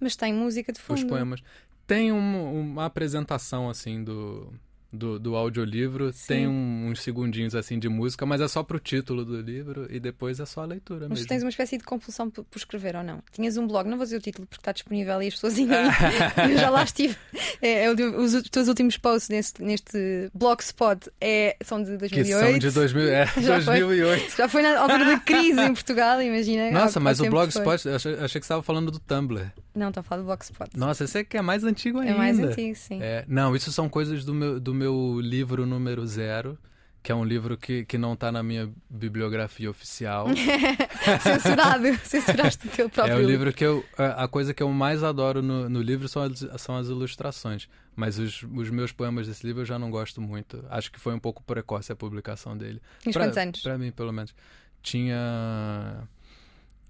Mas tem música de os fundo. poemas. Tem um- uma apresentação, assim, do, do, do audiolivro. Sim. Tem um- uns segundinhos, assim, de música, mas é só pro título do livro e depois é só a leitura Mas tu mesmo. tens uma espécie de compulsão por, por escrever ou não? Tinhas um blog, não vou dizer o título porque está disponível e as pessoas ainda. eu já lá estive. É, é o os, os teus últimos posts neste, neste blogspot é, são de Que 2008. são de 2000, é, Já foi. 2008. Já foi na altura da crise em Portugal, imagina. Nossa, mas o que foi. Blogspot, achei, achei que estava falando do Tumblr. Não, estou a falar do blogspot. Nossa, esse é que é mais antigo ainda. é mais antigo, sim. É, não, isso são coisas do meu, do meu livro número zero, que é um livro que, que não está na minha bibliografia oficial. Censurado, censuraste o teu próprio é o livro que eu. A coisa que eu mais adoro no, no livro são as, são as ilustrações. Mas os, os meus poemas desse livro eu já não gosto muito. Acho que foi um pouco precoce a publicação dele. Tinhas Pra- quantos anos? Pra mim, pelo menos. Tinha.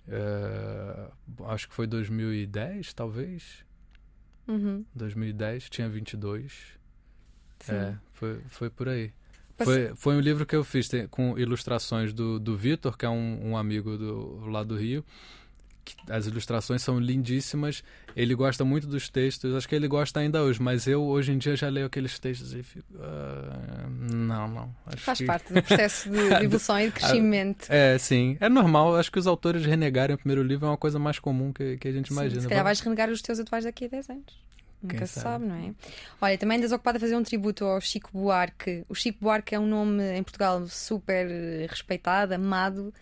É, acho que foi 2010, talvez. Uhum, 2010, tinha 22. sim. É, foi, foi por aí. Foi, foi um livro que eu fiz tem- com ilustrações do, do Vitor, que é um, um amigo do, lá do Rio. Que as ilustrações são lindíssimas. Ele gosta muito dos textos. Acho que ele gosta ainda hoje, mas eu hoje em dia já leio aqueles textos e fico. "Ah, não, não. Faz que- parte do processo de, evolução e de crescimento. É, sim. É normal. Acho que os autores renegarem o primeiro livro é uma coisa mais comum que, que a gente Sim, imagina. se calhar vais renegar os teus atuais daqui a 10 anos. Nunca Quem se sabe? sabe, não é? Olha, também andas ocupada a fazer um tributo ao Chico Buarque. O Chico Buarque é um nome em Portugal super respeitado, amado.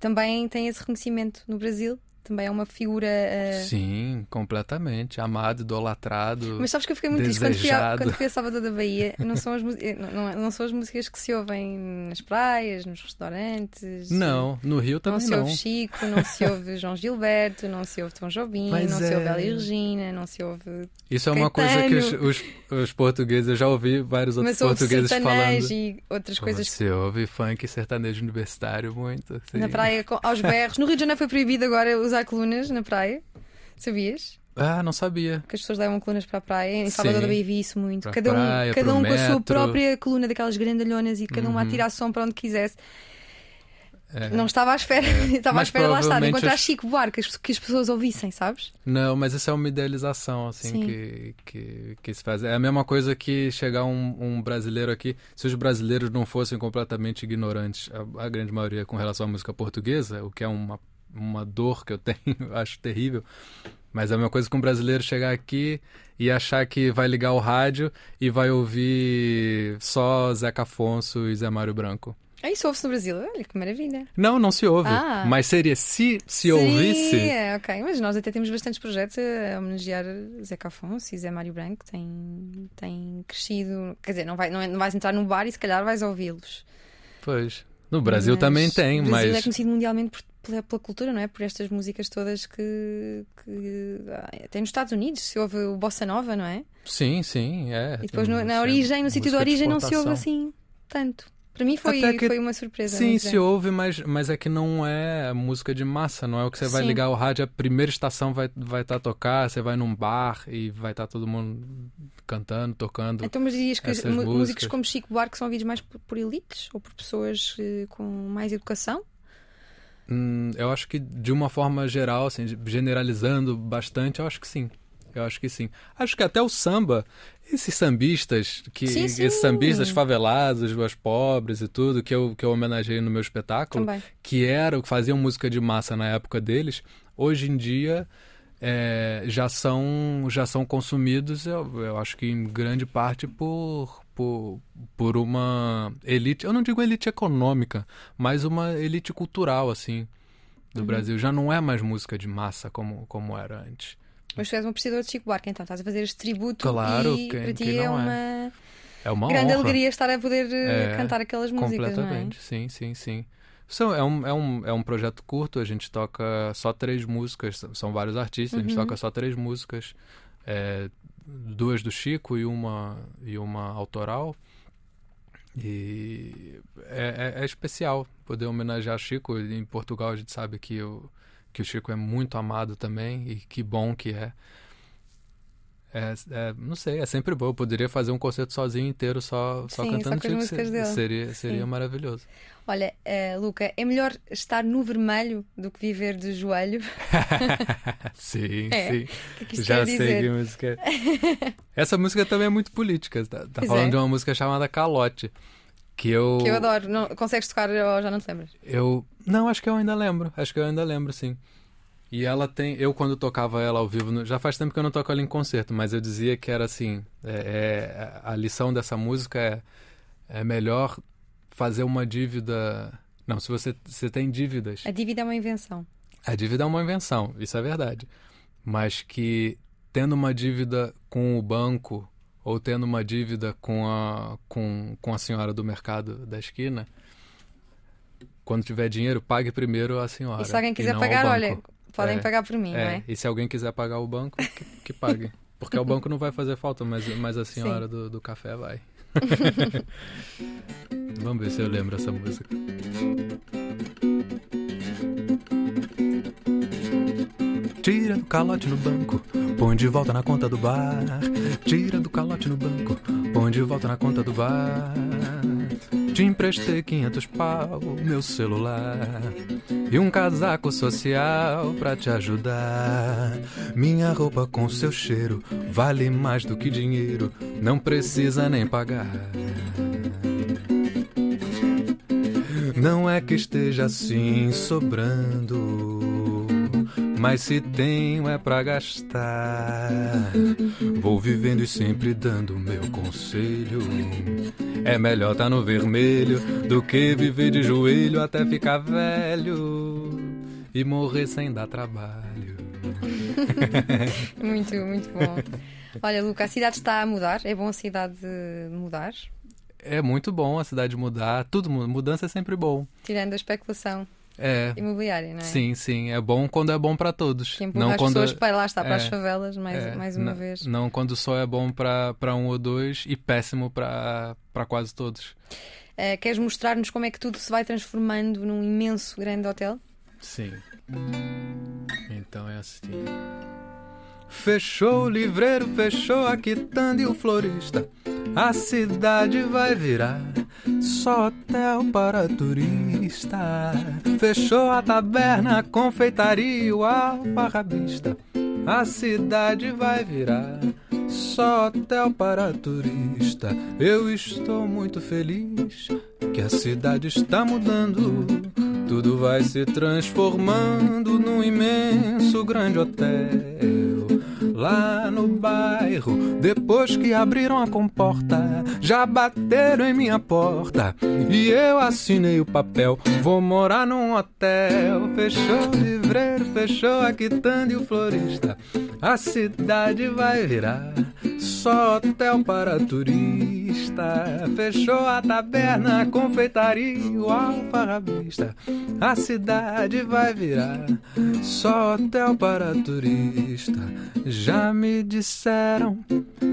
Também tem esse reconhecimento no Brasil. Também é uma figura. Uh... Sim, completamente. Amado, idolatrado. Mas sabes que eu fiquei muito triste quando fui, a, quando fui a Salvador da Bahia. Não são, as, não, não, são as músicas que se ouvem nas praias, nos restaurantes. Não, no Rio também não. Não se ouve Chico, não se ouve João Gilberto, não se ouve Tom Jobim, Mas não é... se ouve Elia Regina, não se ouve. Isso é uma coisa que os, os, os, portugueses, eu já ouvi vários outros Mas portugueses falando. e outras coisas. Você ouve funk sertanejo universitário muito. Sim. Na praia, aos berros. No Rio de Janeiro foi proibido agora usar colunas na praia. Sabias? Ah, não sabia. Que as pessoas levam colunas para a praia. Em Salvador da Bahia vi isso muito. cada um, praia, cada um com a sua própria coluna, daquelas grandalhonas, e cada um a uhum. tirar som para onde quisesse. É. Não estava à espera, é. estava à espera lá estar, encontrar os... Chico Buarque, que as pessoas ouvissem, sabes? Não, mas isso é uma idealização, assim, que, que, que, se faz. É a mesma coisa que chegar um, um, brasileiro aqui, se os brasileiros não fossem completamente ignorantes, a, a, grande maioria com relação à música portuguesa, o que é uma, uma dor que eu tenho, acho terrível. Mas é a mesma coisa que um brasileiro chegar aqui e achar que vai ligar o rádio e vai ouvir só Zeca Afonso e Zé Mário Branco. É isso ouve-se no Brasil? Olha que maravilha. Não, não se ouve. Ah. Mas seria se se ouvisse. É, ok. Mas nós até temos bastantes projetos a homenagear Zeca Afonso e Zé Mário Branco. Tem, tem crescido. Quer dizer, não, vai, não, é, não vais entrar no bar e se calhar vais ouvi-los. Pois. No Brasil mas, também tem, mas. O Brasil é conhecido mundialmente por, pela, pela, cultura, não é? Por estas músicas todas que, que. Até nos Estados Unidos se ouve o Bossa Nova, não é? Sim, sim, é. E depois no, na origem, no sítio de origem, não se ouve assim tanto. Para mim foi, que, foi uma surpresa. Sim, se ouve, mas, mas é que não é música de massa, não é o que você sim. vai ligar o rádio, a primeira estação vai estar vai tá a tocar, você vai num bar e vai estar tá todo mundo cantando, tocando. Então, mas dirias que músicas. músicos como Chico Buarque são ouvidos mais por, por elites ou por pessoas eh, com mais educação? Hum, eu acho que de uma forma geral, assim, generalizando bastante, eu acho que sim. Eu acho que sim. Acho que até o samba, esses sambistas, que, sim, sim. esses sambistas favelados, os pobres e tudo, que eu, que eu homenageei no meu espetáculo, Também. que eram, que faziam música de massa na época deles, hoje em dia é, já, são, já são consumidos, eu, eu acho que em grande parte por, por, por uma elite, eu não digo elite econômica, mas uma elite cultural, assim, do uhum. Brasil. Já não é mais música de massa como, como era antes. Mas tu és um apreciador de Chico Buarque, então estás a fazer este tributo claro, e quem, para ti é uma, é. é uma grande honra. alegria estar a poder eh, é, cantar aquelas músicas. Completamente, é? sim, sim, sim. São, é, um, é, um, é um projeto curto, a gente toca só três músicas, são vários artistas, uhum. a gente uhum. toca só três músicas, é, duas do Chico e uma, e uma autoral. E é, é, é, especial poder homenagear Chico. Em Portugal a gente sabe que eu que o Chico é muito amado também e que bom que é. É, é, não sei, é sempre bom. Eu poderia fazer um concerto sozinho inteiro, só, só Sim, cantando só Chico. Seria, seria maravilhoso. Olha, uh, Luca, é melhor estar no vermelho do que viver de joelho? sim, é. sim. Que que Já sei que música. É. Essa música também é muito política. Tá, tá falando é. de uma música chamada Calote. Que eu. Que eu adoro. Não, consegues tocar ou já não te lembras? Eu. Não, acho que eu ainda lembro. Acho que eu ainda lembro, sim. E ela tem. Eu, quando tocava ela ao vivo. Já faz tempo que eu não toco ela em concerto, mas eu dizia que era assim. É, é, a lição dessa música é. É melhor fazer uma dívida. Não, se você, você tem dívidas. A dívida é uma invenção. A dívida é uma invenção, isso é verdade. Mas que tendo uma dívida com o banco ou tendo uma dívida com a, com, com a senhora do mercado da esquina, quando tiver dinheiro, pague primeiro a senhora. E se alguém quiser pagar, olha, podem é, pagar por mim, é, não é? E se alguém quiser pagar o banco, que, que pague. Porque o banco não vai fazer falta, mas, mas a senhora do, do café vai. Vamos ver se eu lembro essa música. Tira do calote no banco, põe de volta na conta do bar. Tira do calote no banco, põe de volta na conta do bar. Te emprestei 500 pau, meu celular e um casaco social pra te ajudar. Minha roupa com seu cheiro vale mais do que dinheiro, não precisa nem pagar. Não é que esteja assim sobrando mas se tenho é pra gastar. Vou vivendo e sempre dando meu conselho. É melhor tá no vermelho do que viver de joelho até ficar velho. e morrer sem dar trabalho. muito, muito bom. Olha, Luca, a cidade está a mudar. É bom a cidade mudar? É muito bom a cidade mudar. Tudo mudança é sempre bom. Tirando a especulação. É. Imobiliária, não é? Sim, sim. É bom quando é bom para todos. Que não as quando pessoas para lá está, para é, as favelas, mais, é, mais uma não, vez. Não quando só é bom para um ou dois e péssimo para quase todos. Uh, queres mostrar-nos como é que tudo se vai transformando num imenso grande hotel? Sim. Então é assim. Fechou o livreiro, fechou a quitanda e o florista. A cidade vai virar só hotel para turista. Fechou a taberna, a confeitaria e o alfarrabista. A cidade vai virar só hotel para turista. Eu estou muito feliz que a cidade está mudando. Tudo vai se transformando num imenso grande hotel lá no bairro. Depois que abriram a comporta, já bateram em minha porta. E eu assinei o papel. Vou morar num hotel. Fechou o livreiro, fechou a quitanda e o florista. A cidade vai virar só hotel para turista. Fechou a taberna, confeitaria, o alfarrabista. A cidade vai virar só hotel para turista. Já me disseram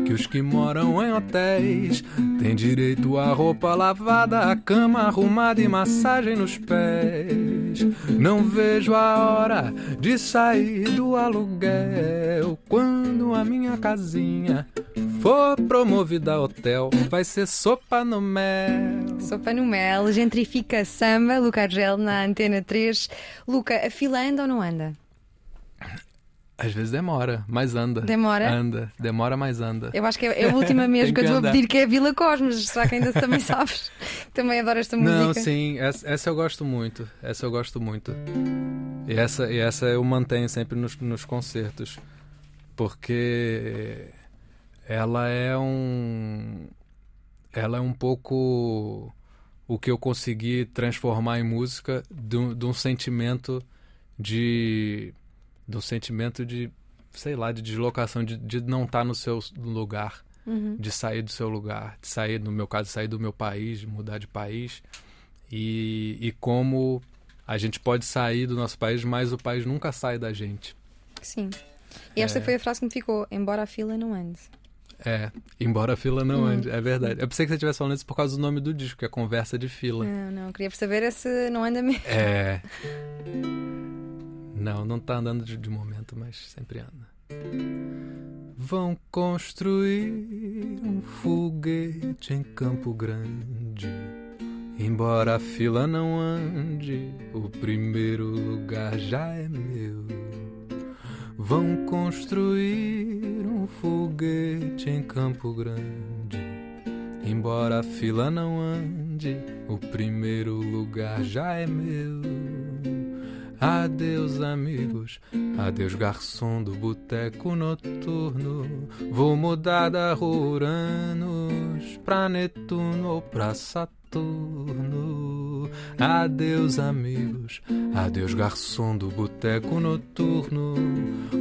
que os que moram em hotéis têm direito a roupa lavada, a cama arrumada e massagem nos pés. Não vejo a hora de sair do aluguel quando a minha casinha for promovida a hotel. Vai ser sopa no mel. Sopa no mel, gentrifica samba, Luca Argel na Antena 3. Luca, a fila anda ou não anda? Às vezes demora, mas anda. Demora? Anda, demora, mas anda. Eu acho que é, é a última mesmo que, que eu estou a pedir, que é a Vila Cosmos. Será que ainda também sabes? também adoro esta música. Não, sim, essa, essa, eu gosto muito. Essa eu gosto muito. E essa, e essa eu mantenho sempre nos, nos concertos. Porque ela é um. Ela é um pouco o que eu consegui transformar em música de, um sentimento de do sentimento de, sei lá, de deslocação, de, de não estar tá no seu lugar, uhum. de sair do seu lugar, de sair, no meu caso, sair do meu país, de mudar de país. E, e como a gente pode sair do nosso país, mas o país nunca sai da gente. Sim. E esta é... foi a frase que me ficou: embora a fila não ande. É, embora a fila não hum. ande, é verdade. Eu pensei que você estivesse falando isso por causa do nome do disco, que é Conversa de Fila. Não, não, queria saber se não anda mesmo. É. Não, não está andando de, de momento, mas sempre anda. Vão construir um foguete em Campo Grande. Embora a fila não ande, o primeiro lugar já é meu. Vão construir um foguete em Campo Grande. Embora a fila não ande, o primeiro lugar já é meu. Adeus, amigos, adeus, garçom do boteco noturno. Vou mudar da Uranus pra Netuno ou pra Saturno. Adeus, amigos, adeus, garçom do boteco noturno.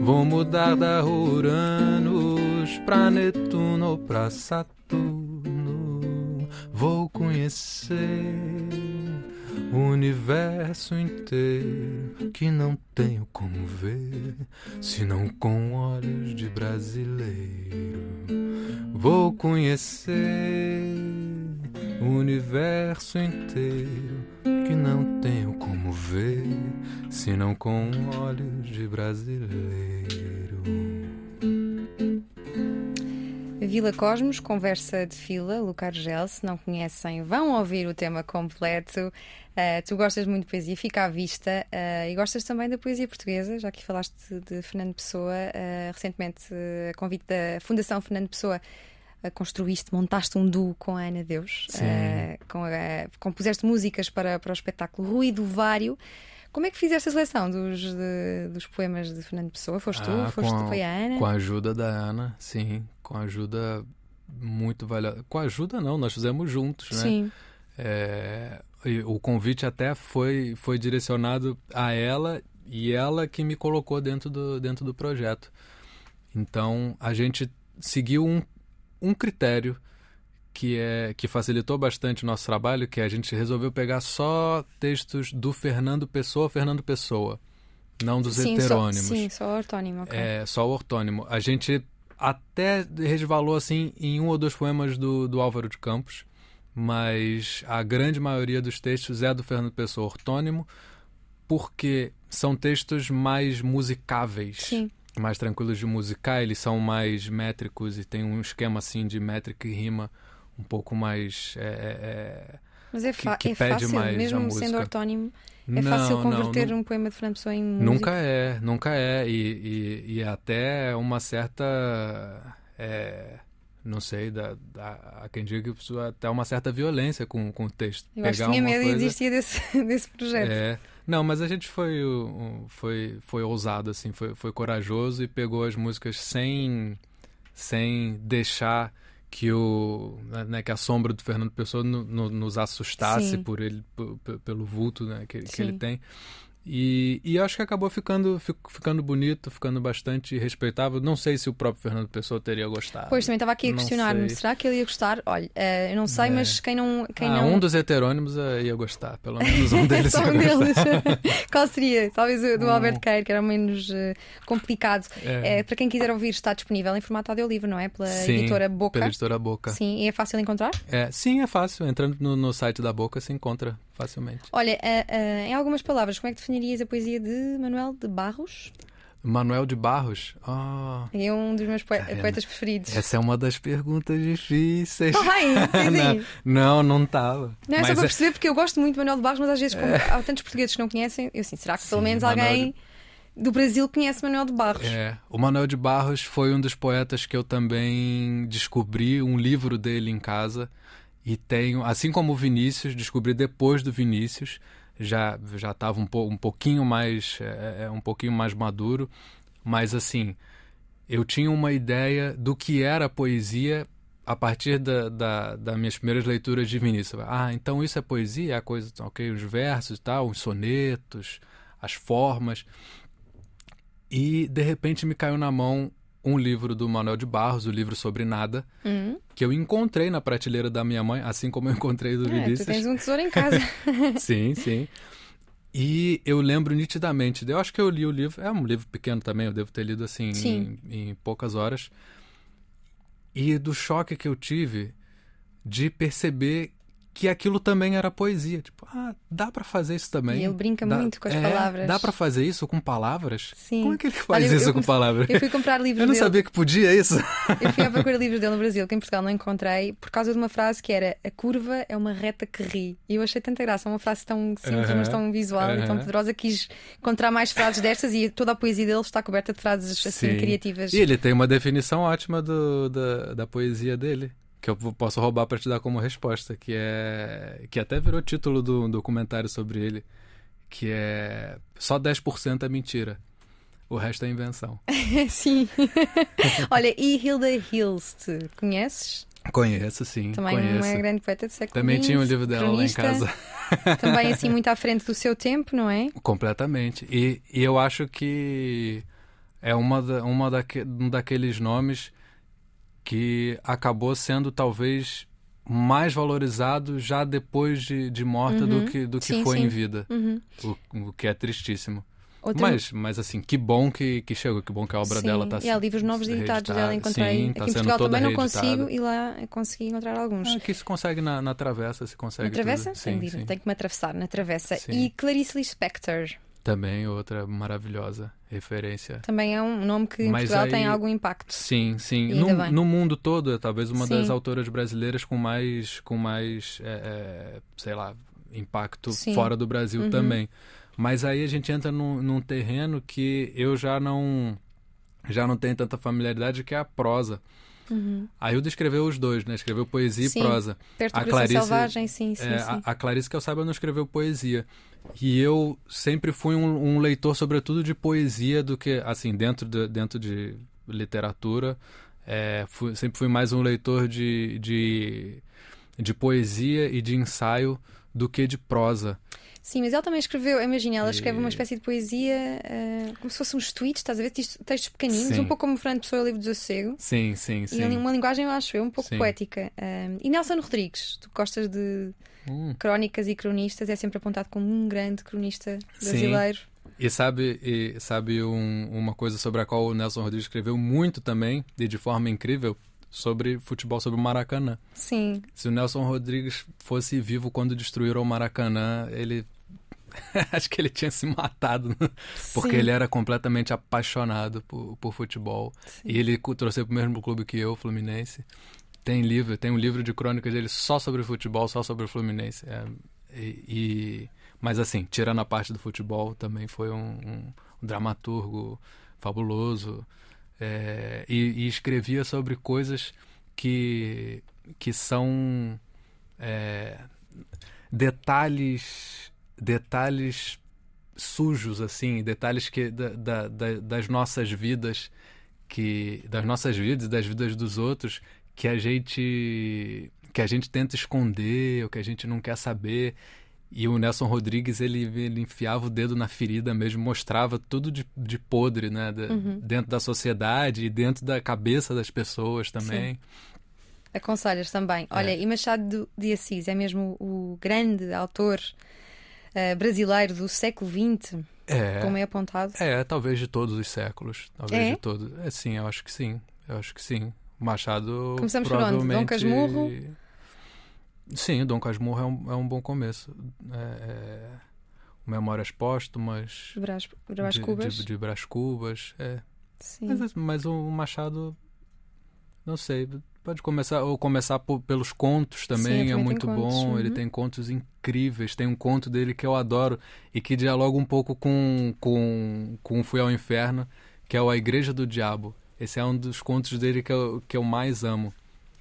Vou mudar da Uranus pra Netuno ou pra Saturno. Vou conhecer o universo inteiro que não tenho como ver, senão com olhos de brasileiro. Vou conhecer o universo inteiro que não tenho como ver, senão com olhos de brasileiro. Vila Cosmos, conversa de fila, Lucar Gel. Se não conhecem, vão ouvir o tema completo. Uh, tu gostas muito de poesia, fica à vista. Uh, e gostas também da poesia portuguesa, já que falaste de Fernando Pessoa. Uh, recentemente, a convite da Fundação Fernando Pessoa, construíste, montaste um duo com a Ana Deus. com a, compuseste músicas para, para o espetáculo Rui do Vário. Como é que fizeste a seleção dos, de, dos poemas de Fernando Pessoa? Foste ah, tu? Foste, a, foi a Ana? Com a ajuda da Ana, sim. Com a ajuda muito valiosa. Com a ajuda não, nós fizemos juntos, né? Sim. É, o convite até foi, foi direcionado a ela e ela que me colocou dentro do, dentro do projeto. Então a gente seguiu um, um critério que é que facilitou bastante o nosso trabalho, que é a gente resolveu pegar só textos do Fernando Pessoa, Fernando Pessoa, não dos sim, heterônimos. Só, sim, só o ortônimo, ok. É, só o ortônimo. A gente até resvalou assim em um ou dois poemas do, do Álvaro de Campos, mas a grande maioria dos textos é do Fernando Pessoa ortônimo, porque são textos mais musicáveis. Sim. Mais tranquilos de musicar, eles são mais métricos e tem um esquema assim de métrica e rima um pouco mais. É, é, Mas é, que, que é pede fácil, mesmo sendo ortónimo, é Não, fácil não, converter nu- um poema de Fernando Pessoa em música. Nunca é, nunca é. E, e, e até uma certa. é, não sei, da, da, há quem diga que é até uma certa violência com, com o texto. Eu acho que Pegar tinha uma medo coisa- desistia desse, desse projeto. É. Não, mas a gente foi, foi, foi ousado, assim, foi, foi corajoso e pegou as músicas sem, sem deixar que o né, que a sombra do Fernando Pessoa no- no- nos assustasse Sim. por ele pelo vulto né, que, que ele tem e, e acho que acabou ficando fi- ficando bonito ficando bastante respeitável não sei se o próprio Fernando Pessoa teria gostado Pois, também estava aqui a questionar-me, será que ele ia gostar? Olha, eh, eu não sei, É. mas quem não... Quem ah, não... um dos heterônimos eh, ia gostar pelo menos um deles Só um deles. Qual seria? Talvez o do Um- Alberto Queiro, que era menos eh, complicado. É. Para quem quiser ouvir, está disponível em formato audiolivro, não é? Pela Sim, editora Boca. pela editora Boca Sim, e é fácil encontrar? É, sim, é fácil. Entrando no, no site da Boca se encontra facilmente. Olha, eh, eh, em algumas palavras, como é que definirias a poesia de Manuel de Barros? Manuel de Barros. Ah, É um dos meus poe- Tá poetas preferidos. essa é uma das perguntas difíceis. Ai, não, não, não tava. Não é Mas só para é- perceber, porque eu gosto muito de Manuel de Barros, mas às vezes, como há tantos portugueses que não conhecem, eu assim, será que pelo Sim, menos Manuel alguém do Brasil conhece Manuel de Barros? É, o Manuel de Barros foi um dos poetas que eu também descobri um livro dele em casa e tenho, assim como o Vinícius, descobri depois do Vinícius, já já estava um, po, um pouquinho mais é, é, um pouquinho mais maduro, mas assim eu tinha uma ideia do que era poesia a partir da, da, das minhas primeiras leituras de Vinícius. Ah, então isso é poesia, é a coisa, ok, os versos e tal, os sonetos, as formas. E de repente me caiu na mão um livro do Manuel de Barros, o livro sobre nada, Hum. que eu encontrei na prateleira da minha mãe, assim como eu encontrei do É, tu Vinícius. tens um tesouro em casa. Sim, sim. E eu lembro nitidamente. Eu acho que eu li o livro. É um livro pequeno também, eu devo ter lido assim Sim. em, em poucas horas. E do choque que eu tive de perceber que aquilo também era poesia. Tipo, ah, dá pra fazer isso também. E ele brinca Dá- muito com as é, palavras. Dá pra fazer isso com palavras? Sim. Como é que ele faz Olha, eu- isso eu com comecei- palavras? Eu fui comprar livros Eu não dele. sabia que podia isso. Eu fui à procura de livros dele no Brasil, que em Portugal não encontrei, por causa de uma frase que era A curva é uma reta que ri. E eu achei tanta graça, uma frase tão simples, Aham, mas tão visual e tão poderosa. Quis encontrar mais frases destas e toda a poesia dele está coberta de frases assim Sim. criativas. E ele tem uma definição ótima do, da, da poesia dele, que eu posso roubar para te dar como resposta, que é que até virou título do documentário sobre ele, que é só 10% é mentira. O resto é invenção. Sim. Olha, e Hilda Hilst, conheces? Conheço, sim. Também conheço. uma grande poeta do século Também XX, tinha um livro dela cronista, lá em casa. Também assim muito à frente do seu tempo, não é? Completamente. E, e eu acho que é uma, da, uma daque, um daqueles nomes que acabou sendo talvez mais valorizado já depois de, de morta do Uhum. que, do que Sim, foi sim. em vida. Uhum. O, o que é tristíssimo. Outro- Mas, mas assim, que bom que, que chegou, que bom que a obra Sim, dela está E há livros novos editados dela, encontrei. Sim, Aqui tá em sendo Portugal também não reeditada. consigo e lá consegui encontrar alguns. Ah, Aqui se consegue na, na travessa, se consegue. na travessa? tudo. Sim, sim. tenho que me atravessar na travessa. E Clarice Lispector Também outra maravilhosa referência. também é um nome que em Mas Portugal aí- tem algum impacto. Sim, sim. No, no mundo todo, é talvez uma Sim. das autoras brasileiras com mais, com mais é, é, sei lá, impacto Sim. fora do Brasil Uhum. também. Mas aí a gente entra num, num terreno que eu já não já não tenho tanta familiaridade, que é a prosa. Uhum. A Hilda escreveu os dois, né? Escreveu poesia Sim. e prosa. Perto A Clarice- Selvagem, sim, sim, É, sim. a, a Clarice, que eu saiba, não escreveu poesia. E eu sempre fui um, um leitor, sobretudo, de poesia do que, assim, dentro de, dentro de literatura. é, fui- sempre fui mais um leitor de, de, de poesia e de ensaio do que de prosa. Sim, mas ela também escreveu, imagina, ela escreve E- uma espécie de poesia uh, como se fossem uns tweets, estás a ver? Textos pequeninos, Sim. um pouco como Fernando Pessoa Livro do Sossego. Sim, sim, sim. E uma linguagem, eu acho eu, um pouco Sim. poética. Um, e Nelson Rodrigues, tu gostas de Hum. crónicas e cronistas, é sempre apontado como um grande cronista Sim. brasileiro. E sabe, e sabe um- uma coisa sobre a qual o Nelson Rodrigues escreveu muito também, e de forma incrível, sobre futebol, sobre o Maracanã. Sim, Se o Nelson Rodrigues fosse vivo quando destruíram o Maracanã, ele. Acho que ele tinha se matado, né? porque Sim. ele era completamente apaixonado por, por futebol. E ele torceu pro mesmo clube que eu, o Fluminense. Tem livro, tem um livro de crônicas dele só sobre futebol, só sobre o Fluminense. É, e, e- mas assim, tirando a parte do futebol, também foi um, um- um dramaturgo fabuloso. É, e, e escrevia sobre coisas que, que são é, detalhes detalhes sujos assim detalhes que da, da- da- das nossas vidas que das nossas vidas e das vidas dos outros que a gente que a gente tenta esconder ou que a gente não quer saber e o Nelson Rodrigues ele, ele enfiava o dedo na ferida mesmo mostrava tudo de, de podre né da- dentro da sociedade e dentro da cabeça das pessoas também aconselhas também. Olha, É. e Machado de Assis é mesmo o grande autor uh, brasileiro do século XX, é como é apontado. É, talvez de todos os séculos. Talvez É? de todos. É, sim, eu acho que sim. Eu acho que sim. Machado. Começamos por onde? provavelmente... Dom Casmurro? Sim, o Dom Casmurro é um, é um bom começo. É, é... Memórias póstumas. De Brás, de Brás de, Cubas. De, de Brás Cubas. É. Sim. Mas, mas o Machado. Não sei. Pode começar. Ou começar por- pelos contos também. Sim, é muito contos, bom. Ele uhum. tem contos incríveis. Tem um conto dele que eu adoro e que dialoga um pouco com, com, com Fui ao Inferno, que é o A Igreja do Diabo. Esse é um dos contos dele que eu, que eu mais amo.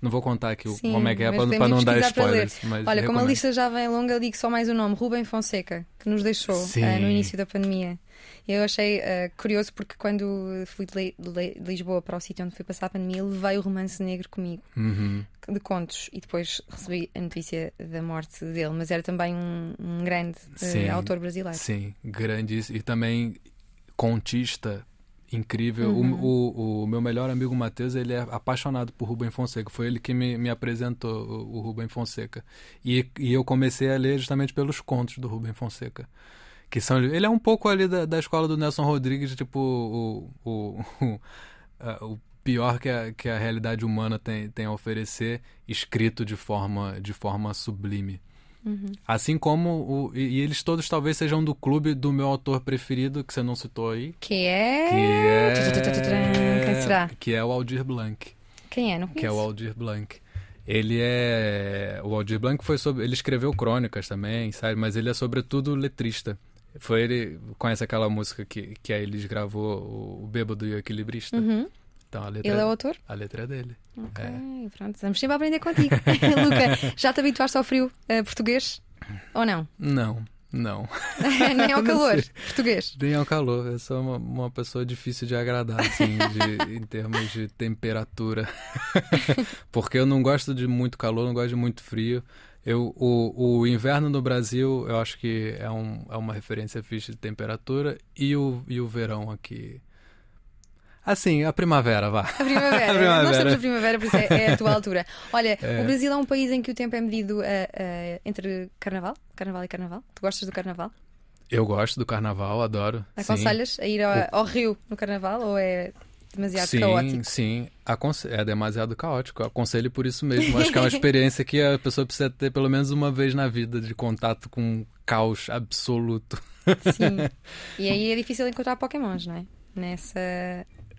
Não vou contar aqui Sim, como é que é para podemos não dar para spoilers. Mas Olha, como a lista já vem longa, digo só mais o nome: Rubem Fonseca, que nos deixou eh, no início da pandemia. Eu achei eh, curioso porque quando fui de, Li- de Li- de Lisboa para o sítio onde fui passar a pandemia, levei o romance negro comigo, Uhum. de contos, e depois recebi a notícia da morte dele. Mas era também um, um grande eh, Sim. autor brasileiro. Sim, grande. E também contista incrível. O- Uhum. O, o, meu melhor amigo Matheus, ele é apaixonado por Rubem Fonseca. Foi ele que me, me apresentou o, o Rubem Fonseca. E, e eu comecei a ler justamente pelos contos do Rubem Fonseca. Que são, ele é um pouco ali da, da escola do Nelson Rodrigues, tipo o, o, o, a- o pior que a, que a realidade humana tem, tem a oferecer, escrito de forma, de forma sublime. Assim como o, e, e eles todos talvez sejam do clube do meu autor preferido, que você não citou aí. Que é. Que é, que é o Aldir Blanc. Quem é? Não Que é o conheço. Aldir Blanc. Ele é. O Aldir Blanc foi sobre. Ele escreveu crônicas também, sabe? Mas ele é sobretudo letrista. Foi ele. Conhece aquela música que, que a eles gravou, o, o Bêbado e o Equilibrista? Uhum. Então a letra, Ele é o autor? a letra é dele. Ok, É. pronto, vamos sempre a aprender contigo. Luca, já te habituaste ao frio eh, português? Ou não? Não, não. Nem ao calor português. Nem ao calor. Eu sou uma, uma pessoa difícil de agradar, assim, de- em termos de temperatura. Porque eu não gosto de muito calor, não gosto de muito frio. Eu, o, o inverno no Brasil, eu acho que é, um, é uma referência fixa de temperatura. E o, e o verão aqui. Assim, a primavera, vá. A primavera. A primavera. Nós estamos na primavera, por isso é, é a tua altura. Olha, É. o Brasil é um país em que o tempo é medido eh, eh, entre carnaval, carnaval e carnaval. Tu gostas do carnaval? Eu gosto do carnaval, adoro. Sim. Aconselhas a ir ao, ao Rio no carnaval ou é demasiado sim, caótico? Sim, Aconse- é demasiado caótico. Aconselho por isso mesmo. Acho que é uma experiência que a pessoa precisa ter pelo menos uma vez na vida de contato com um caos absoluto. Sim. E aí é difícil encontrar pokémons, não é? Nessa.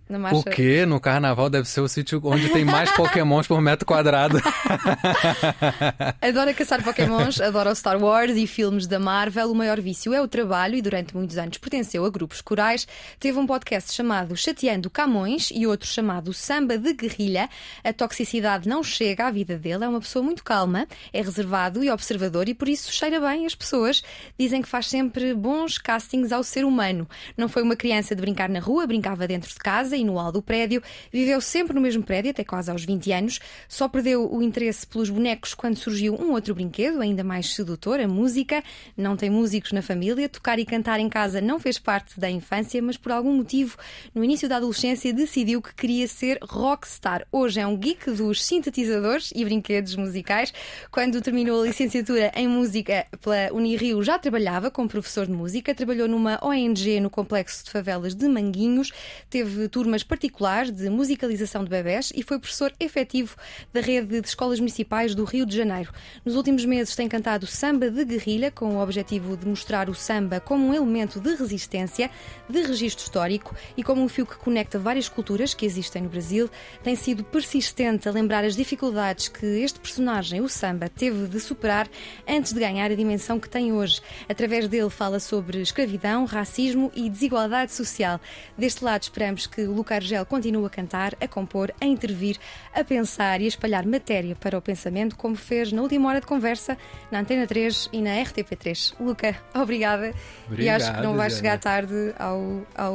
Marcha. Porque no carnaval deve ser o sítio onde tem mais pokémons por metro quadrado. Adora caçar Pokémons, adora o Star Wars e filmes da Marvel. O maior vício é o trabalho e durante muitos anos pertenceu a grupos corais. Teve um podcast chamado Chateando Camões e outro chamado Samba de Guerrilha. A toxicidade não chega à vida dele, é uma pessoa muito calma, é reservado e observador e por isso cheira bem as pessoas. Dizem que faz sempre bons castings ao ser humano. Não foi uma criança de brincar na rua, brincava dentro de casa, casa e no hall do prédio. Viveu sempre no mesmo prédio, até quase aos 20 anos. Só perdeu o interesse pelos bonecos quando surgiu um outro brinquedo, ainda mais sedutor, a música. Não tem músicos na família. Tocar e cantar em casa não fez parte da infância, mas por algum motivo, no início da adolescência, decidiu que queria ser rockstar. Hoje é um geek dos sintetizadores e brinquedos musicais. Quando terminou a licenciatura em música pela Unirio, já trabalhava como professor de música, trabalhou numa ONG no complexo de favelas de Manguinhos, teve turmas particulares de musicalização de bebés e foi professor efetivo da rede de escolas municipais do Rio de Janeiro. Nos últimos meses tem cantado samba de guerrilha com o objetivo de mostrar o samba como um elemento de resistência, de registro histórico e como um fio que conecta várias culturas que existem no Brasil. Tem sido persistente a lembrar as dificuldades que este personagem, o samba, teve de superar antes de ganhar a dimensão que tem hoje. Através dele fala sobre escravidão, racismo e desigualdade social. Deste lado esperamos que o Luca Argel continue a cantar, a compor, a intervir, a pensar e a espalhar matéria para o pensamento, como fez na última hora de conversa na Antena 3 e na RTP3. Luca, obrigada. Obrigado, e acho que não vais Jana. chegar tarde ao, ao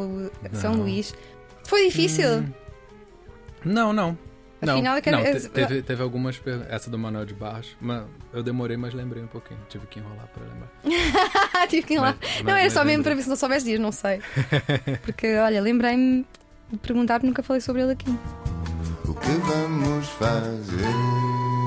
São. Luís. Foi difícil. Hum, Não, não. Não, Afinal, eu quero- não teve, teve algumas per- essa do Manuel de Barros, mas eu demorei, mas lembrei um pouquinho. Tive que enrolar para lembrar. Tive que ir lá. Mas- não, mas- era só mas mesmo para ver se não soubesse dias, não sei. Porque, olha, lembrei-me perguntar nunca falei sobre ele aqui. O que vamos fazer?